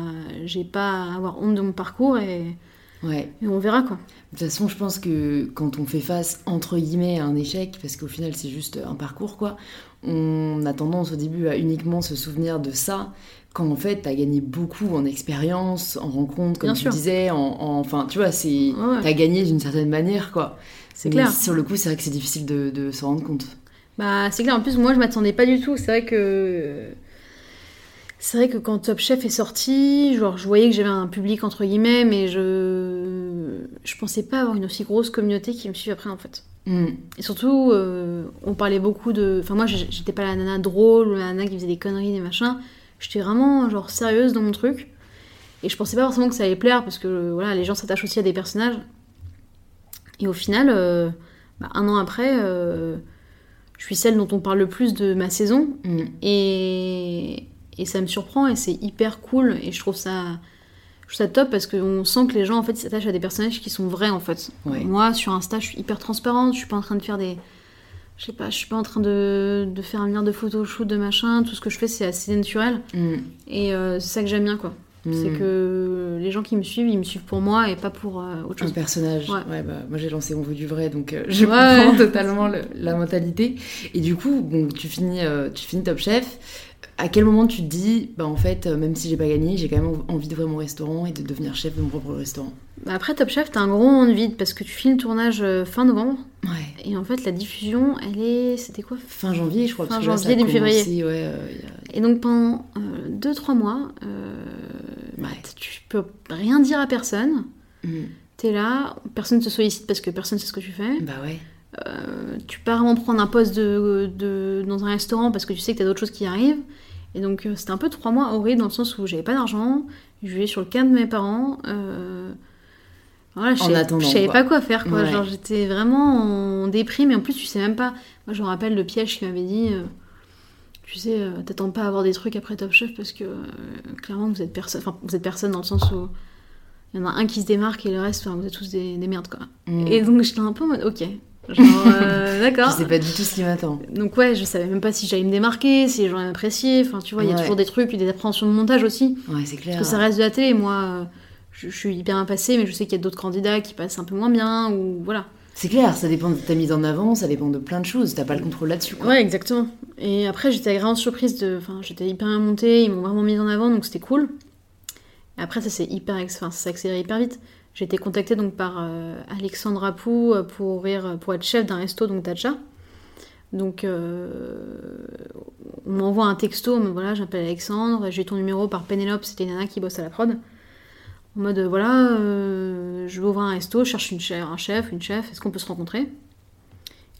pas à avoir honte de mon parcours et, Ouais. et on verra quoi. De toute façon, je pense que quand on fait face, entre guillemets, à un échec, parce qu'au final, c'est juste un parcours, quoi, on a tendance au début à uniquement se souvenir de ça, quand en fait, t'as gagné beaucoup en expérience, en rencontre, comme Bien tu sûr. disais, en, en- Enfin, tu vois, c'est... Ouais. T'as gagné d'une certaine manière, quoi. C'est clair. Sur le coup, c'est vrai que c'est difficile de, de s'en rendre compte. Bah, c'est clair. En plus, moi, je m'attendais pas du tout. C'est vrai que. C'est vrai que quand Top Chef est sorti, genre, je voyais que j'avais un public entre guillemets, mais je. Je pensais pas avoir une aussi grosse communauté qui me suit après, en fait. Mm. Et surtout, euh, on parlait beaucoup de. Enfin, moi, j'étais pas la nana drôle, ou la nana qui faisait des conneries, des machins. J'étais vraiment, genre, sérieuse dans mon truc. Et je pensais pas forcément que ça allait plaire, parce que, voilà, les gens s'attachent aussi à des personnages. Et au final, euh, bah, un an après, euh, je suis celle dont on parle le plus de ma saison. Mm. Et, et ça me surprend et c'est hyper cool. Et je trouve ça, je trouve ça top parce qu'on sent que les gens en fait s'attachent à des personnages qui sont vrais en fait. Ouais. Moi sur Insta je suis hyper transparente, je suis pas en train de faire des. Je sais pas, je suis pas en train de, de faire un lien de photoshoot, de machin. Tout ce que je fais c'est assez naturel. Mm. Et euh, c'est ça que j'aime bien quoi. C'est Hmm. que les gens qui me suivent, ils me suivent pour moi et pas pour euh, autre Un chose. personnage. Ouais. Ouais. bah, moi j'ai lancé On veut du vrai, donc euh, je Ouais, comprends totalement le- la mentalité. Et du coup, bon, tu finis, euh, tu finis Top Chef. À quel moment tu te dis, bah en fait, euh, même si j'ai pas gagné, j'ai quand même envie d'ouvrir mon restaurant et de devenir chef de mon propre restaurant. Bah, après Top Chef, t'as un gros moment de vide parce que tu finis le tournage euh, fin novembre Ouais. et en fait la diffusion, elle est. C'était quoi? Fin janvier, je crois. Fin parce janvier, début février. Ouais, euh, a- Et donc pendant 2-3 mois, euh, bah, Ouais. tu peux rien dire à personne. Mm. T'es là, personne te sollicite parce que personne sait ce que tu fais. Bah ouais. Tu pas vraiment prendre un poste de, de- dans un restaurant parce que tu sais que t'as d'autres choses qui arrivent. Et donc euh, c'était un peu trois mois horribles dans le sens où j'avais pas d'argent, je vivais sur le camp de mes parents. euh, voilà, je En savais, attendant, je savais quoi. pas quoi faire quoi. Ouais. Genre j'étais vraiment en déprime et en plus tu sais même pas. Moi je me rappelle le piège qui m'avait dit. euh, tu sais, euh, t'attends pas à avoir des trucs après Top Chef parce que clairement vous êtes personne. Enfin, vous êtes personne dans le sens où il y en a un qui se démarque et le reste, enfin, vous êtes tous des, des merdes quoi. Mm. Et donc j'étais un peu en mode ok. Genre, euh, Je sais pas du tout ce qui m'attend. Donc ouais, je savais même pas si j'allais me démarquer, si les gens allaient m'apprécier. Enfin, tu vois, il y a toujours des trucs, puis des appréhensions de montage aussi. Ouais, c'est clair. Parce que ça reste de la télé. Moi, euh, je, je suis hyper bien passée, mais je sais qu'il y a d'autres candidats qui passent un peu moins bien, ou voilà. C'est clair, ça dépend de ta mise en avant, ça dépend de plein de choses. T'as pas le contrôle là-dessus. quoi. Ouais, exactement. Et après, j'étais agréablement surprise de... Enfin, j'étais hyper montée, ils m'ont vraiment mise en avant, donc c'était cool. Et après, ça s'est hyper... Enfin, ça s'est accéléré hyper vite. J'ai été contactée donc par euh, Alexandre Apou euh, pour, ouvrir, pour être chef d'un resto, donc. Donc, euh, on m'envoie un texto, mais voilà, j'appelle Alexandre, j'ai ton numéro par Pénélope, c'était une nana qui bosse à la prod. En mode, euh, voilà, euh, je veux ouvrir un resto, je cherche une chef, un chef, une chef, est-ce qu'on peut se rencontrer?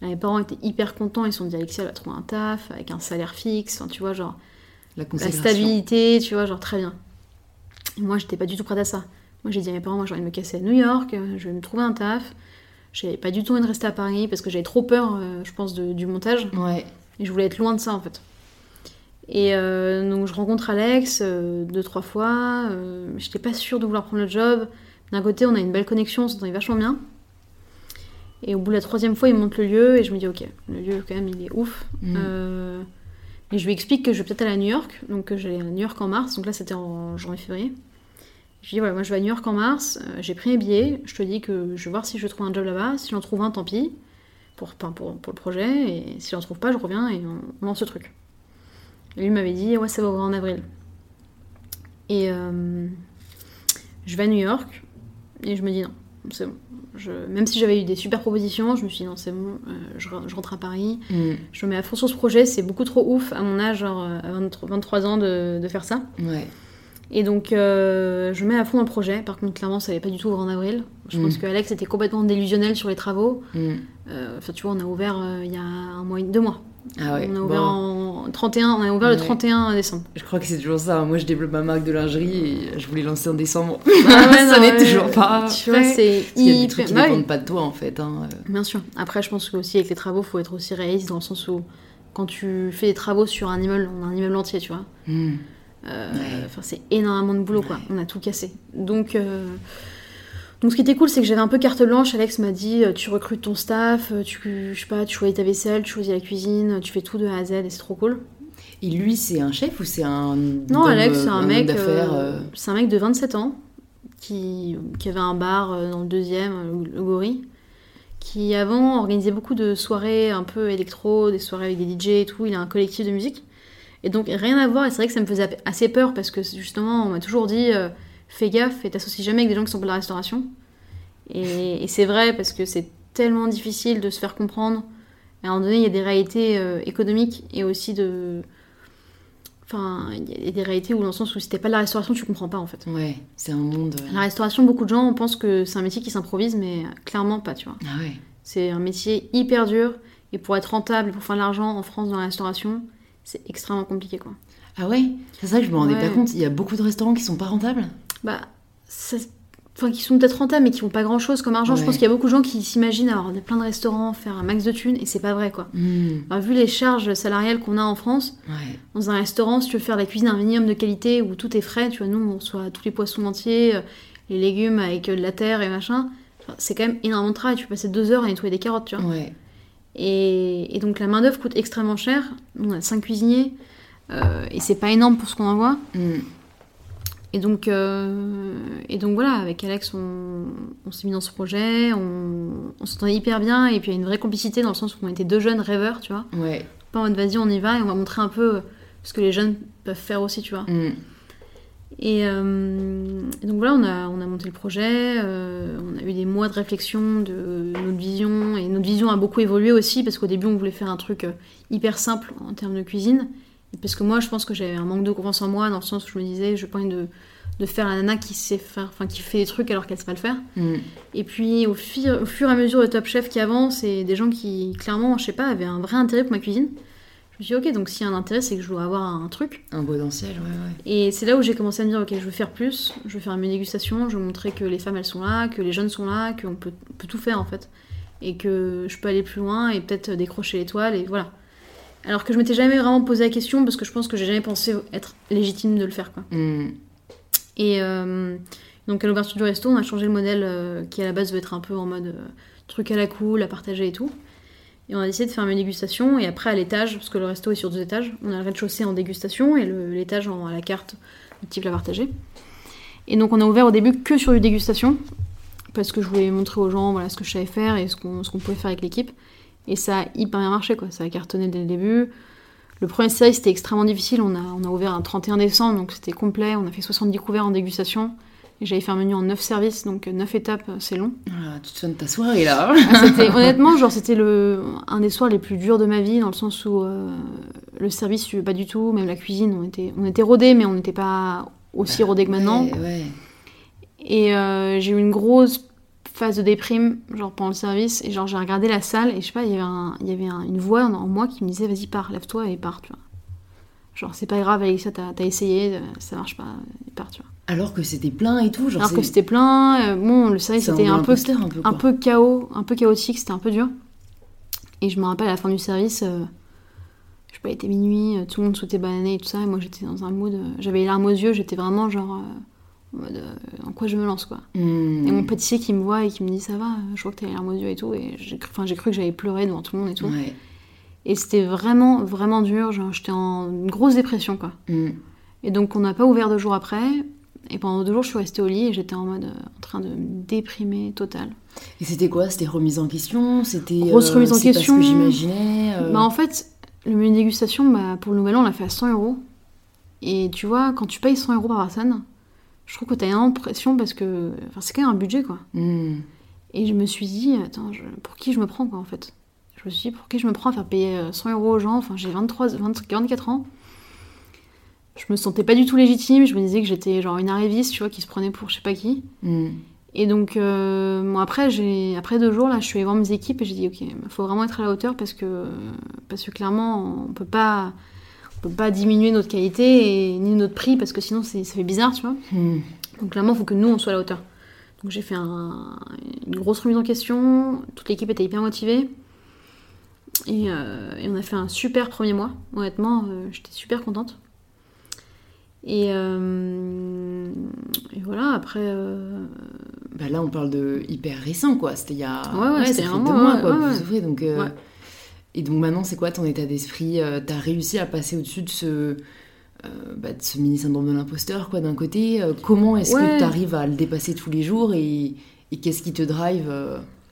Là, Mes parents étaient hyper contents, ils se sont dit, Alexia, elle va trouver un taf, avec un salaire fixe, enfin, tu vois, genre, La stabilité, tu vois, genre, très bien. Et moi, j'étais pas du tout prête à ça. Moi, j'ai dit à mes parents, moi, j'ai envie de me casser à New York, je vais me trouver un taf. J'avais pas du tout envie de rester à Paris parce que j'avais trop peur, euh, je pense, de- du montage. Ouais. Et je voulais être loin de ça en fait. Et euh, donc je rencontre Alex euh, deux, trois fois. J'étais pas sûre de vouloir prendre le job. D'un côté, on a une belle connexion, on s'entendait vachement bien. Et au bout de la troisième fois, il me montre le lieu et je me dis, ok, le lieu quand même, il est ouf. Mm. Et je lui explique que je vais peut-être aller à New York. Donc j'allais à New York en mars. Donc là, c'était en janvier-février. Je lui dis, voilà, moi je vais à New York en mars. euh, J'ai pris mes billets. Je te dis que je vais voir si je trouve un job là-bas. Si j'en trouve un, tant pis. Pour, pour, pour le projet. Et si j'en trouve pas, je reviens et on, lance ce truc. Et lui m'avait dit, ouais, ça va ouvrir en avril. Et euh, je vais à New York. Et je me dis, non, c'est bon. Je, même si j'avais eu des super propositions, je me suis dit, non, c'est bon, euh, je, re- je rentre à Paris. Mm. Je me mets à fond sur ce projet, c'est beaucoup trop ouf à mon âge, genre à 23, 23 ans, de, de faire ça. Ouais. Et donc, euh, je mets à fond dans le projet. Par contre, clairement, ça n'allait pas du tout ouvrir en avril. Je Mm. pense que Alex était complètement délusionnel sur les travaux. Mm. Euh, Enfin, tu vois, on a ouvert euh, il y a un mois, deux mois. Ah ouais. on a bon. ouvert en 31, on a ouvert le Ouais. 31 décembre. Je crois que c'est toujours ça. Moi, je développe ma marque de lingerie et je voulais lancer en décembre. Ah ouais, ça n'est toujours pas. Tu vois, c'est Parce qu'il y a des hyper. trucs qui Bah dépendent pas de toi, en fait. hein. Bien sûr. Après, je pense que aussi avec les travaux, faut être aussi réaliste dans le sens où quand tu fais des travaux sur un immeuble, on a un immeuble entier, tu vois. Mm. Euh, Ouais. C'est énormément de boulot, quoi. On a tout cassé. Donc, euh, donc, ce qui était cool, c'est que j'avais un peu carte blanche. Alex m'a dit, euh, tu recrutes ton staff, euh, tu, je sais pas, tu choisis ta vaisselle, tu choisis la cuisine, tu fais tout de A à Z, et c'est trop cool. Et lui, c'est un chef ou c'est un. Non, Alex, c'est un mec, euh, c'est un mec de 27 ans qui, qui avait un bar dans le deuxième, le Gorille, qui avant organisait beaucoup de soirées un peu électro, des soirées avec des DJ et tout. Il a un collectif de musique. Et donc rien à voir, et c'est vrai que ça me faisait assez peur parce que justement, on m'a toujours dit euh, fais gaffe et t'associes jamais avec des gens qui sont pas de la restauration. Et, et c'est vrai parce que c'est tellement difficile de se faire comprendre. À un moment donné, il y a des réalités euh, économiques et aussi de. Enfin, il y a des réalités où, dans le sens où si t'es pas de la restauration, tu comprends pas en fait. Ouais, c'est un monde. euh, La restauration, beaucoup de gens pensent que c'est un métier qui s'improvise, mais clairement pas, tu vois. Ah ouais. C'est un métier hyper dur et pour être rentable pour faire de l'argent en France dans la restauration, c'est extrêmement compliqué quoi. Ah ouais? C'est ça que je me rendais Ouais. pas compte. Il y a beaucoup de restaurants qui sont pas rentables. Bah, ça- enfin, qui sont peut-être rentables mais qui font pas grand chose comme argent. Je pense qu'il y a beaucoup de gens qui s'imaginent avoir plein de restaurants, faire un max de thunes et c'est pas vrai quoi. Mm. Alors, vu les charges salariales qu'on a en France, Ouais. dans un restaurant, si tu veux faire la cuisine un minimum de qualité où tout est frais, tu vois, nous on reçoit tous les poissons entiers, euh, les légumes avec euh, de la terre et machin. Enfin, C'est quand même énormément de travail. Tu peux passer deux heures à nettoyer des carottes, tu vois. Ouais. Et, et donc la main-d'œuvre coûte extrêmement cher. On a cinq cuisiniers euh, et c'est pas énorme pour ce qu'on envoie. Mm. Et donc, euh, et donc voilà, avec Alex, on, on s'est mis dans ce projet, on, on s'entendait hyper bien, et puis il y a une vraie complicité dans le sens où on était deux jeunes rêveurs, tu vois. Ouais. Pas en mode vas-y, on y va, et on va montrer un peu ce que les jeunes peuvent faire aussi, tu vois. Mm. Et, euh, et donc voilà, on a, on a monté le projet, euh, on a eu des mois de réflexion de notre vision, et notre vision a beaucoup évolué aussi, parce qu'au début on voulait faire un truc euh, hyper simple en termes de cuisine, parce que moi je pense que j'avais un manque de confiance en moi, dans le sens où je me disais, je pas de, de faire la nana qui sait faire, enfin qui fait des trucs alors qu'elle sait pas le faire. Mm. Et puis au fur, au fur et à mesure, le Top Chef qui avance, et des gens qui clairement, je sais pas, avaient un vrai intérêt pour ma cuisine, me suis dit, ok, donc s'il y a un intérêt, c'est que je dois avoir un truc. Un potentiel, ouais, ouais. Et c'est là où j'ai commencé à me dire, ok, je veux faire plus, je veux faire mes dégustations, je veux montrer que les femmes elles sont là, que les jeunes sont là, qu'on peut, on peut tout faire en fait. Et que je peux aller plus loin et peut-être décrocher l'étoile et voilà. Alors que je m'étais jamais vraiment posé la question parce que je pense que j'ai jamais pensé être légitime de le faire quoi. Mm. Et euh, donc à l'ouverture du resto, on a changé le modèle euh, qui à la base devait être un peu en mode euh, truc à la cool, à partager et tout. Et on a décidé de faire une dégustation et après à l'étage, parce que le resto est sur deux étages, on a le rez-de-chaussée en dégustation et l'étage en- à la carte, le type à partager. Et donc on a ouvert au début que sur du dégustation, parce que je voulais montrer aux gens voilà, ce que je savais faire et ce qu'on qu'on pouvait faire avec l'équipe. Et ça a hyper bien marché, quoi. ça a cartonné dès le début. Le premier service c'était extrêmement difficile, on a, on a ouvert un 31 décembre, donc c'était complet, on a fait 70 couverts en dégustation. Et j'avais fait un menu en 9 services, donc 9 étapes, c'est long. Voilà, tu te souviens de ta soirée là Ah, c'était honnêtement genre c'était le un des soirs les plus durs de ma vie dans le sens où euh, le service pas du tout même la cuisine on était on était rodés mais on n'était pas aussi rodés que maintenant Ouais, ouais. et euh, j'ai eu une grosse phase de déprime genre pendant le service et genre j'ai regardé la salle et je sais pas il y avait un, il y avait un- une voix en, en moi qui me disait vas-y pars lève-toi et pars tu vois genre c'est pas grave Alexia t'as essayé euh, ça marche pas et pars tu vois Alors que c'était plein et tout, genre alors que c'était plein euh, bon le service était un peu un peu, un peu chaos, un peu chaotique, c'était un peu dur. Et je me rappelle à la fin du service, euh, je sais pas, il était minuit, euh, tout le monde sautait bananer et tout ça, et moi j'étais dans un mood, euh, j'avais les larmes aux yeux, j'étais vraiment genre en mode en quoi je me lance quoi. Mm. Et mon pâtissier qui me voit et qui me dit ça va, je vois que t'as les larmes aux yeux et tout, et j'ai cru, enfin, j'ai cru que j'allais pleurer devant tout le monde et tout. Ouais. Et c'était vraiment, vraiment dur, j'étais en une grosse dépression quoi. Mm. Et donc on n'a pas ouvert deux jours après, et pendant deux jours je suis restée au lit et j'étais en mode euh, en train de me déprimer total. Et c'était quoi? C'était remise en question? C'était Grosse euh, remise en question. ce que j'imaginais. euh, Bah en fait, le menu dégustation, bah, pour le nouvel an, on l'a fait à 100 euros. Et tu vois, quand tu payes 100 euros par personne, je trouve que t'as de pression parce que enfin, c'est quand même un budget quoi. mm. Et je me suis dit, attends, je- pour qui je me prends quoi en fait? Je me suis dit, pour qui je me prends à faire payer euh, 100 euros aux gens Enfin, j'ai 23, 20 24 ans. Je me sentais pas du tout légitime, je me disais que j'étais genre une arriviste, tu vois, qui se prenait pour je sais pas qui. Mm. Et donc, euh, bon, après, deux jours, là, je suis allée voir mes équipes et j'ai dit, ok, il faut vraiment être à la hauteur parce que, parce que clairement, on peut pas, on peut pas diminuer notre qualité et ni notre prix parce que sinon, ça fait bizarre, tu vois. Mm. Donc, clairement, il faut que nous, on soit à la hauteur. Donc, j'ai fait un- une grosse remise en question. Toute l'équipe était hyper motivée. Et, euh, et on a fait un super premier mois. Honnêtement, euh, j'étais super contente. Et, euh, et voilà, après. Bah là, on parle de hyper récent, quoi. C'était il y a. Ouais, ouais, c'était deux mois, ouais, quoi, que vous ouvrez, donc. Et donc maintenant, c'est quoi ton état d'esprit T'as réussi à passer au-dessus de ce, bah, de ce mini syndrome de l'imposteur, quoi, d'un côté. Comment est-ce que tu arrives à le dépasser tous les jours et, et qu'est-ce qui te drive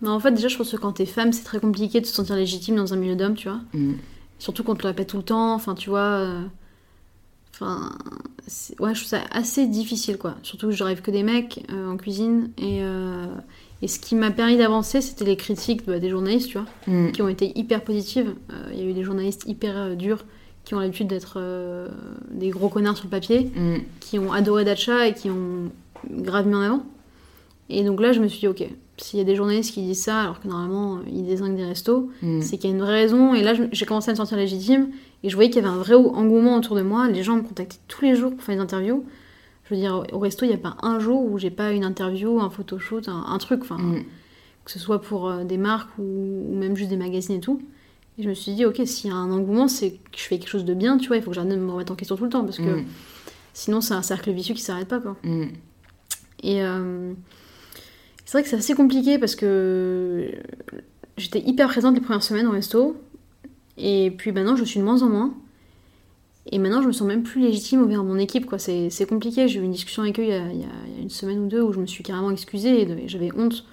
en fait, déjà, je pense que quand t'es femme, c'est très compliqué de se sentir légitime dans un milieu d'hommes, tu vois. mm, Surtout qu'on te le répète tout le temps, enfin, tu vois. euh, Enfin. Ouais, je trouve ça assez difficile, quoi. Surtout que je rêve que des mecs euh, en cuisine. Et, euh, et ce qui m'a permis d'avancer, c'était les critiques bah, des journalistes, tu vois, mm, qui ont été hyper positives. Il y a eu des journalistes hyper durs qui ont l'habitude d'être des gros connards sur le papier. mm, qui ont adoré Dacha et qui ont grave mis en avant. Et donc là, je me suis dit, ok, s'il y a des journalistes qui disent ça, alors que normalement, euh, ils désignent des restos, mm. c'est qu'il y a une vraie raison. Et là, j'ai commencé à me sentir légitime. Et je voyais qu'il y avait un vrai engouement autour de moi. Les gens me contactaient tous les jours pour faire des interviews. Je veux dire, au resto, il n'y a pas un jour où j'ai pas une interview, un photoshoot, un, un truc. Enfin, Mm. que ce soit pour euh, des marques ou, ou même juste des magazines et tout. Et je me suis dit, ok, s'il y a un engouement, c'est que je fais quelque chose de bien, tu vois, il faut que j'arrête de me remettre en question tout le temps, parce que Mm. sinon c'est un cercle vicieux qui s'arrête pas, quoi. Et euh, c'est vrai que c'est assez compliqué parce que j'étais hyper présente les premières semaines au resto, et puis maintenant je suis de moins en moins. Et maintenant, je me sens même plus légitime envers mon équipe, quoi. C'est compliqué. J'ai eu une discussion avec eux il y, a, une semaine ou deux où je me suis carrément excusée et j'avais honte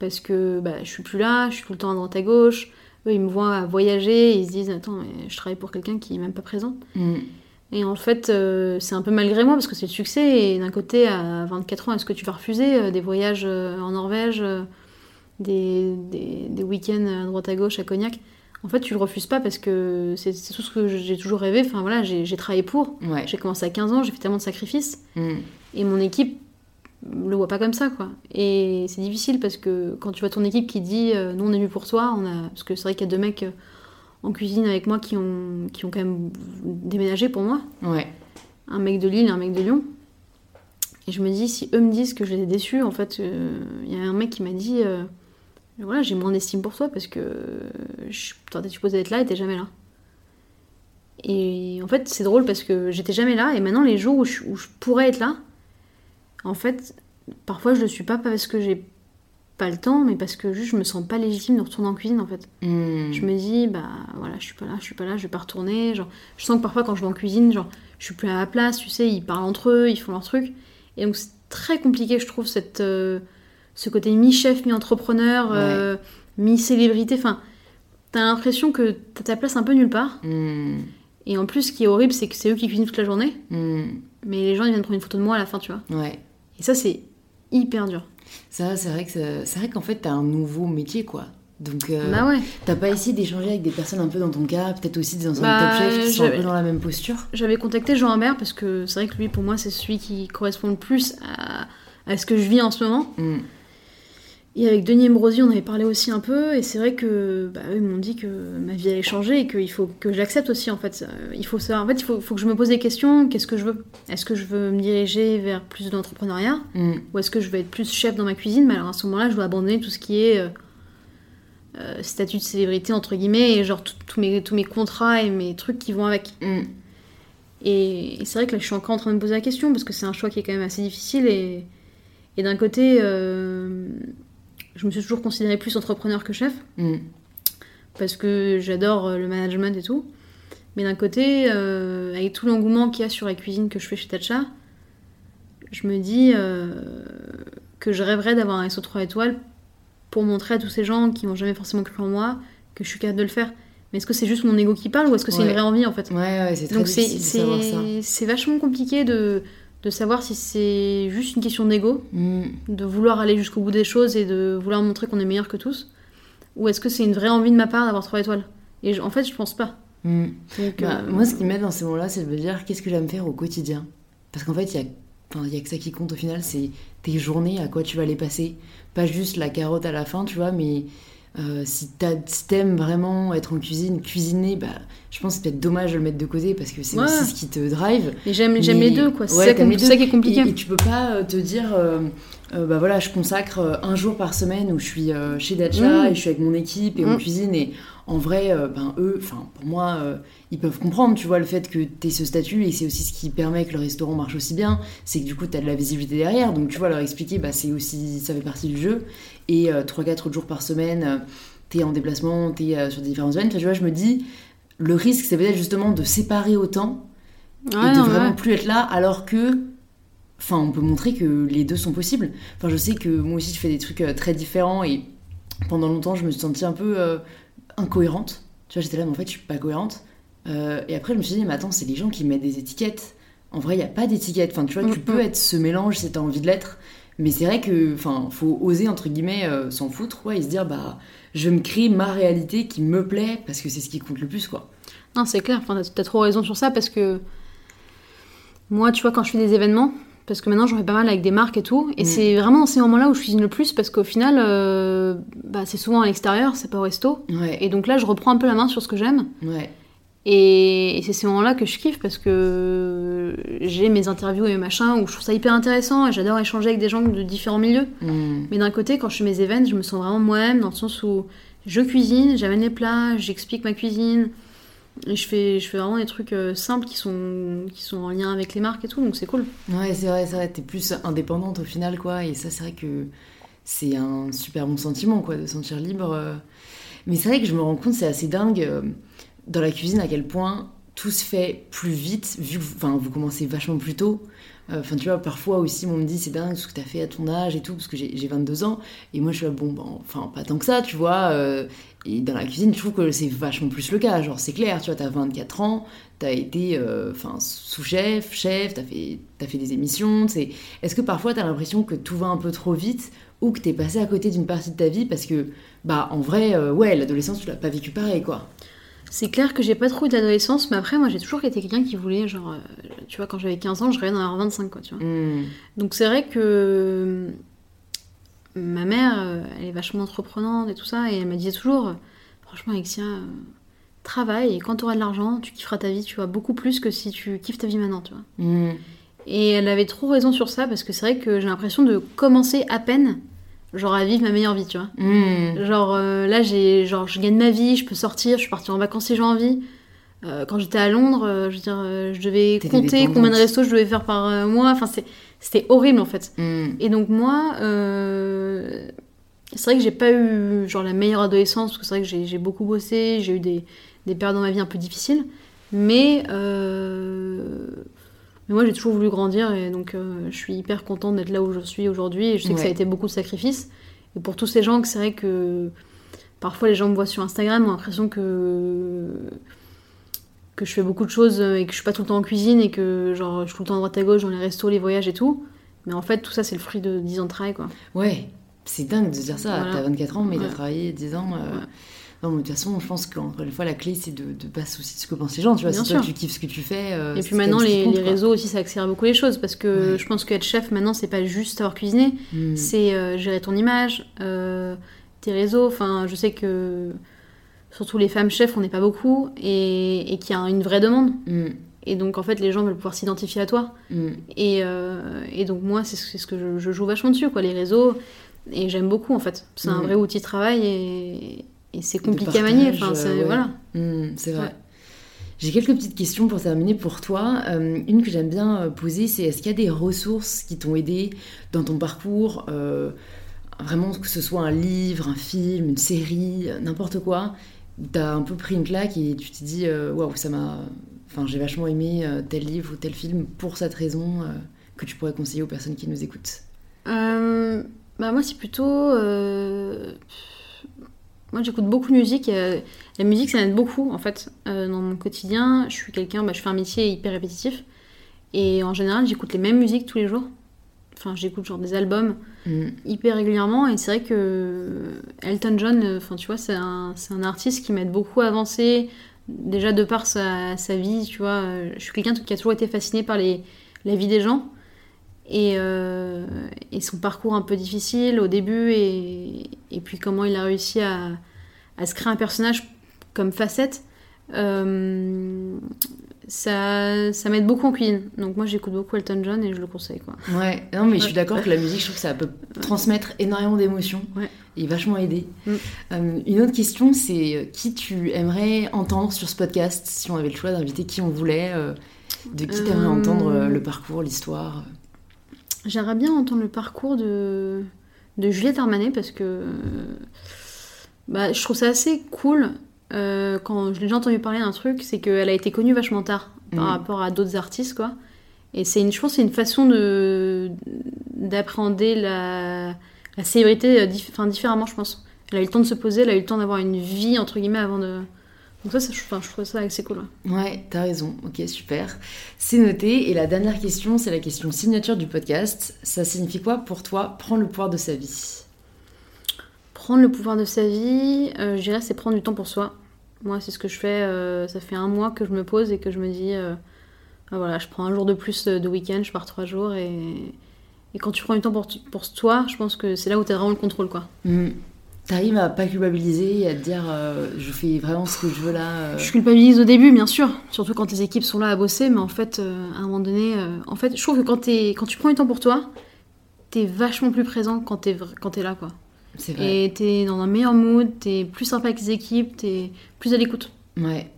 parce que bah, je suis plus là, je suis tout le temps à droite à gauche. Eux, ils me voient voyager, ils se disent Attends, je travaille pour quelqu'un qui est même pas présent. Mm. Et en fait, euh, c'est un peu malgré moi parce que c'est le succès. Et d'un côté, à 24 ans, est-ce que tu vas refuser euh, des voyages euh, en Norvège, des, des, des week-ends à droite à gauche à Cognac? En fait, tu le refuses pas parce que c'est tout ce que j'ai toujours rêvé. Enfin voilà, j'ai travaillé pour. Ouais. J'ai commencé à 15 ans, j'ai fait tellement de sacrifices. Mm. Et mon équipe le voit pas comme ça, quoi. Et c'est difficile parce que quand tu vois ton équipe qui dit euh, nous on est venu pour toi, on a parce que c'est vrai qu'il y a deux mecs en cuisine avec moi qui ont qui ont quand même déménagé pour moi, Ouais. un mec de Lille et un mec de Lyon. Et je me dis si eux me disent que je les ai déçus, en fait, euh, il y a un mec qui m'a dit euh, voilà j'ai moins d'estime pour toi parce que je t'aurais supposé être là et t'es jamais là. Et en fait, c'est drôle parce que j'étais jamais là, et maintenant, les jours où je, où je pourrais être là, en fait, parfois je le suis pas parce que j'ai pas le temps, mais parce que juste je me sens pas légitime de retourner en cuisine en fait. Mm. Je me dis, bah voilà, je suis pas là, je suis pas là, je vais pas retourner. Genre, je sens que parfois quand je vais en cuisine, genre, je suis plus à la place, tu sais, ils parlent entre eux, ils font leur truc. Et donc c'est très compliqué, je trouve, cette, euh, ce côté mi-chef, mi-entrepreneur, euh, mi-célébrité. Enfin, t'as l'impression que t'as ta place un peu nulle part. Mm. Et en plus, ce qui est horrible, c'est que c'est eux qui cuisinent toute la journée, Mm. mais les gens ils viennent prendre une photo de moi à la fin, tu vois. Ouais. Et ça, c'est hyper dur. Ça, c'est vrai que c'est vrai qu'en fait, t'as un nouveau métier, quoi. Donc, euh, Bah ouais. t'as pas essayé d'échanger avec des personnes un peu dans ton cas, peut-être aussi des anciens Bah, top chefs qui sont un peu dans la même posture. J'avais contacté Jean Humbert parce que c'est vrai que lui, pour moi, c'est celui qui correspond le plus à, à ce que je vis en ce moment. Mm. Et avec Denis Ambrosi, on avait parlé aussi un peu, et c'est vrai que bah, eux, ils m'ont dit que ma vie allait changer et qu'il faut que je l'accepte aussi en fait. Il faut savoir, en fait, il faut, faut que je me pose des questions. Qu'est-ce que je veux? Est-ce que je veux me diriger vers plus d'entrepreneuriat? Mm. ou est-ce que je veux être plus chef dans ma cuisine? Mais alors à ce moment-là, je dois abandonner tout ce qui est euh, euh, statut de célébrité entre guillemets, et genre tous mes, tous mes contrats et mes trucs qui vont avec. Mm. Et, et c'est vrai que là, je suis encore en train de me poser la question parce que c'est un choix qui est quand même assez difficile. Et, et d'un côté, euh, je me suis toujours considérée plus entrepreneur que chef Mm. parce que j'adore euh, le management et tout. Mais d'un côté, euh, avec tout l'engouement qu'il y a sur la cuisine que je fais chez Tatcha, je me dis euh, que je rêverais d'avoir un SO3 étoiles pour montrer à tous ces gens qui n'ont jamais forcément cru en moi que je suis capable de le faire. Mais est-ce que c'est juste mon ego qui parle ou est-ce que c'est une vraie envie en fait? Ouais, ouais, c'est très donc c'est vachement compliqué de, de savoir si c'est juste une question d'ego, Mm. de vouloir aller jusqu'au bout des choses et de vouloir montrer qu'on est meilleur que tous, ou est-ce que c'est une vraie envie de ma part d'avoir trois étoiles? Et en fait, je pense pas. Mm. Donc, Bah, euh, Moi, ce qui m'aide dans ces moments-là, c'est de me dire qu'est-ce que j'aime faire au quotidien? Parce qu'en fait, il y a, enfin, il y a que ça qui compte au final, c'est tes journées, à quoi tu vas les passer. Pas juste la carotte à la fin, tu vois, mais euh, si t'as- si t'aimes vraiment être en cuisine, cuisiner, bah, je pense que c'est peut-être dommage de le mettre de côté parce que c'est Ouais. aussi ce qui te drive. mais j'aime les deux, quoi. C'est Ouais, ça, deux. ça qui est compliqué. Et, et tu peux pas euh, te dire, euh, euh, bah voilà, je consacre un jour par semaine où je suis chez Dacha Mm. et je suis avec mon équipe et on Mm. cuisine. Et en vrai, ben eux, enfin pour moi, ils peuvent comprendre, tu vois, le fait que tu ce statut et c'est aussi ce qui permet que le restaurant marche aussi bien. C'est que du coup, tu as de la visibilité derrière. Donc tu vois, leur expliquer, bah c'est aussi, ça fait partie du jeu. Et 3-4 jours par semaine, euh, t'es en déplacement, t'es euh, sur différentes semaines. Enfin, tu vois, je me dis, le risque, c'est peut-être justement de séparer autant Ouais, et de non, vraiment ouais. plus être là alors que enfin on peut montrer que les deux sont possibles enfin je sais que moi aussi je fais des trucs euh, très différents et pendant longtemps je me suis sentie un peu euh, incohérente tu vois j'étais là mais en fait je suis pas cohérente Euh, et après je me suis dit mais attends c'est les gens qui mettent des étiquettes en vrai il y a pas d'étiquette enfin tu vois tu Mm, peux mm. être ce mélange si t'as envie de l'être mais c'est vrai que enfin faut oser entre guillemets euh, s'en foutre et se dire bah je vais me créer ma réalité qui me plaît parce que c'est ce qui compte le plus quoi Non, c'est clair, enfin, t'as trop raison sur ça parce que moi, tu vois, quand je fais des événements, parce que maintenant j'en fais pas mal avec des marques et tout, et Mm. c'est vraiment dans ces moments-là où je cuisine le plus parce qu'au final, euh, bah, c'est souvent à l'extérieur, c'est pas au resto. ouais Et donc là, je reprends un peu la main sur ce que j'aime. ouais Et, et c'est ces moments-là que je kiffe parce que j'ai mes interviews et mes machins où je trouve ça hyper intéressant et j'adore échanger avec des gens de différents milieux. Mm. Mais d'un côté, quand je fais mes events, je me sens vraiment moi-même dans le sens où je cuisine, j'amène les plats, j'explique ma cuisine. Et je fais, je fais vraiment des trucs euh, simples qui sont, qui sont en lien avec les marques et tout, donc c'est cool. Ouais, c'est vrai, c'est vrai, t'es plus indépendante au final, quoi. Et ça, c'est vrai que c'est un super bon sentiment, quoi, de se sentir libre. Mais c'est vrai que je me rends compte, c'est assez dingue euh, dans la cuisine à quel point tout se fait plus vite, vu que vous, enfin, vous commencez vachement plus tôt. Euh, Enfin, tu vois, parfois aussi, on me dit c'est dingue ce que t'as fait à ton âge et tout, parce que j'ai j'ai 22 ans. Et moi, je suis là, bon, ben, enfin, pas tant que ça, tu vois. euh, et dans la cuisine, je trouve que c'est vachement plus le cas. Genre, c'est clair, tu vois, t'as 24 ans, t'as été euh, enfin sous-chef, chef, t'as fait, fait des émissions. Est-ce que parfois t'as l'impression que tout va un peu trop vite ou que t'es passé à côté d'une partie de ta vie parce que, bah, en vrai, ouais, l'adolescence, tu l'as pas vécu pareil, quoi. C'est clair que j'ai pas trop eu d'adolescence, mais après, moi, j'ai toujours été quelqu'un qui voulait, genre, euh, tu vois, quand j'avais 15 ans, je rêvais d'en avoir 25, quoi, tu vois. Hmm. Donc c'est vrai que euh, ma mère, euh, elle est vachement entreprenante et tout ça, et elle me disait toujours, franchement, Alexia, euh, travaille, et quand tu auras de l'argent, tu kifferas ta vie, tu vois, beaucoup plus que si tu kiffes ta vie maintenant, tu vois. Hmm. Et elle avait trop raison sur ça, parce que c'est vrai que j'ai l'impression de commencer à peine, genre, à vivre ma meilleure vie, tu vois. Hmm. Genre euh, là, j'ai, genre, je gagne ma vie, je peux sortir, je suis partie en vacances si j'ai envie. Euh, quand j'étais à Londres, euh, je veux dire, je devais compter combien de restos je devais faire par mois. Enfin, c'était horrible en fait. Hmm. Et donc moi, c'est vrai que j'ai pas eu genre la meilleure adolescence parce que c'est vrai que j'ai, beaucoup bossé, j'ai eu des, des périodes dans ma vie un peu difficiles, mais mais moi j'ai toujours voulu grandir et donc euh, je suis hyper contente d'être là où je suis aujourd'hui et je sais que ça a été beaucoup de sacrifices. Et pour tous ces gens, que c'est vrai que parfois les gens me voient sur Instagram ont l'impression que que je fais beaucoup de choses et que je suis pas tout le temps en cuisine et que genre je suis tout le temps à droite à gauche dans les restos, les voyages et tout. Mais en fait, tout ça, c'est le fruit de 10 ans de travail, quoi. Ouais, c'est dingue de dire ça. Voilà. T'as 24 ans, mais Ouais. t'as travaillé 10 ans. euh, Ouais. Non, mais de toute façon, je pense qu'encore une fois, la clé, c'est de ne pas se soucier de ce que pensent les gens. Tu vois, Bien si toi, tu kiffes ce que tu fais. euh, et puis maintenant, les, compte, les réseaux aussi, ça accélère beaucoup les choses parce que Ouais. je pense qu'être chef maintenant, c'est pas juste savoir cuisiner, Hmm. c'est euh, gérer ton image, euh, tes réseaux. Enfin, je sais que surtout les femmes chefs, on n'est pas beaucoup et, et qu'il y a une vraie demande. Hmm. Et donc, en fait, les gens veulent pouvoir s'identifier à toi. Hmm. Et, et donc moi, c'est ce que je, je joue vachement dessus, quoi, les réseaux. Et j'aime beaucoup, en fait. C'est un Mhm. vrai outil de travail et, et c'est compliqué à manier. Enfin, c'est- euh, ouais. voilà. C'est vrai. Ouais. J'ai quelques petites questions pour terminer pour toi. Euh, une que j'aime bien euh, poser, c'est est-ce qu'il y a des ressources qui t'ont aidé dans ton parcours euh, Vraiment, que ce soit un livre, un film, une série, n'importe quoi. T'as un peu pris une claque et tu t'es dit waouh, ça m'a. Enfin, j'ai vachement aimé tel livre ou tel film pour cette raison euh, que tu pourrais conseiller aux personnes qui nous écoutent? Bah moi, c'est plutôt... euh, Moi, j'écoute beaucoup de musique. et, euh, la musique, ça m'aide beaucoup, en fait, euh, dans mon quotidien. Je suis quelqu'un... Bah, je fais un métier hyper répétitif. Et en général, j'écoute les mêmes musiques tous les jours. Enfin, j'écoute genre des albums Hmm. hyper régulièrement et c'est vrai que Elton John, euh, enfin tu vois, c'est un, c'est un artiste qui m'aide beaucoup à avancer, déjà de par sa, sa vie, tu vois. euh, Je suis quelqu'un qui a toujours été fasciné par les, la vie des gens et, euh, et son parcours un peu difficile au début et, et puis comment il a réussi à, à se créer un personnage comme facette. Euh, ça, ça m'aide beaucoup en cuisine. Donc moi j'écoute beaucoup Elton John et je le conseille quoi. Ouais, non, mais je suis d'accord que la musique, je trouve que ça peut transmettre énormément d'émotions Ouais. et vachement aider. Mm. Euh, une autre question, c'est qui tu aimerais entendre sur ce podcast si on avait le choix d'inviter qui on voulait De qui t'aimerais Euh, entendre le parcours, l'histoire J'aimerais bien entendre le parcours de, de Juliette Armanet parce que bah, je trouve ça assez cool. euh, quand je l'ai déjà entendu parler d'un truc, c'est qu'elle a été connue vachement tard par Mhm. rapport à d'autres artistes, quoi. Et c'est une, je pense c'est une façon de d'appréhender la, la célébrité euh, enfin, différemment, je pense. Elle a eu le temps de se poser, elle a eu le temps d'avoir une vie, entre guillemets, avant de... Donc ça, ça, je, enfin, je trouve ça assez cool. ouais. Ouais, t'as raison. Ok, super. C'est noté. Et la dernière question, c'est la question signature du podcast. Ça signifie quoi pour toi prendre le pouvoir de sa vie? Prendre le pouvoir de sa vie, euh, je dirais, c'est prendre du temps pour soi. Moi, c'est ce que je fais. euh, ça fait un mois que je me pose et que je me dis, euh, ah, voilà, je prends un jour de plus de, week-end, je pars trois jours et, et quand tu prends du temps pour, pour toi, je pense que c'est là où tu as vraiment le contrôle, quoi. Hmm. T'arrives à pas culpabiliser et à te dire euh, je fais vraiment ce que je veux là euh. Je culpabilise au début, bien sûr, surtout quand tes équipes sont là à bosser, mais en fait, euh, à un moment donné, en fait, je trouve que quand, t'es- quand tu prends du temps pour toi, t'es vachement plus présent quand t'es quand t'es là, quoi. C'est vrai. Et t'es dans un meilleur mood, t'es plus sympa avec les équipes, t'es plus à l'écoute. Ouais,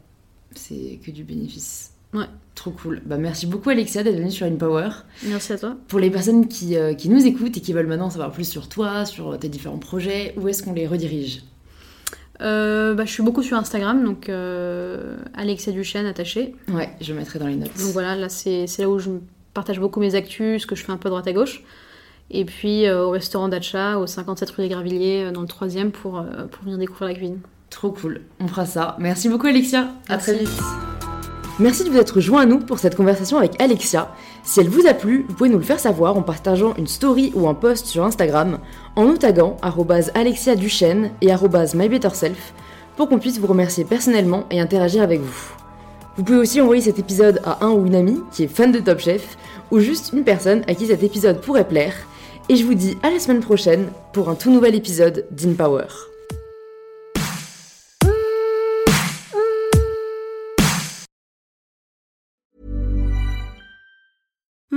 c'est que du bénéfice. Ouais. Trop cool. Bah, merci beaucoup Alexia d'être venue sur InPower. Merci à toi. Pour les personnes qui, euh, qui nous écoutent et qui veulent maintenant en savoir plus sur toi, sur tes différents projets, où est-ce qu'on les redirige? Euh, bah, Je suis beaucoup sur Instagram, donc Alexia Duchesne attaché. Ouais, je mettrai dans les notes. Donc voilà, là c'est là où je partage beaucoup mes actus, ce que je fais un peu droite à gauche. Et puis au restaurant d'Acha, au 57 rue des Gravilliers, dans le troisième, pour, pour venir découvrir la cuisine. Trop cool, on fera ça. Merci beaucoup Alexia, à très vite. Merci de vous être joint à nous pour cette conversation avec Alexia. Si elle vous a plu, vous pouvez nous le faire savoir en partageant une story ou un post sur Instagram, en nous taguant Alexia Duchesne et mybetterself pour qu'on puisse vous remercier personnellement et interagir avec vous. Vous pouvez aussi envoyer cet épisode à un ou une amie qui est fan de Top Chef ou juste une personne à qui cet épisode pourrait plaire. Et je vous dis à la semaine prochaine pour un tout nouvel épisode d'InPower.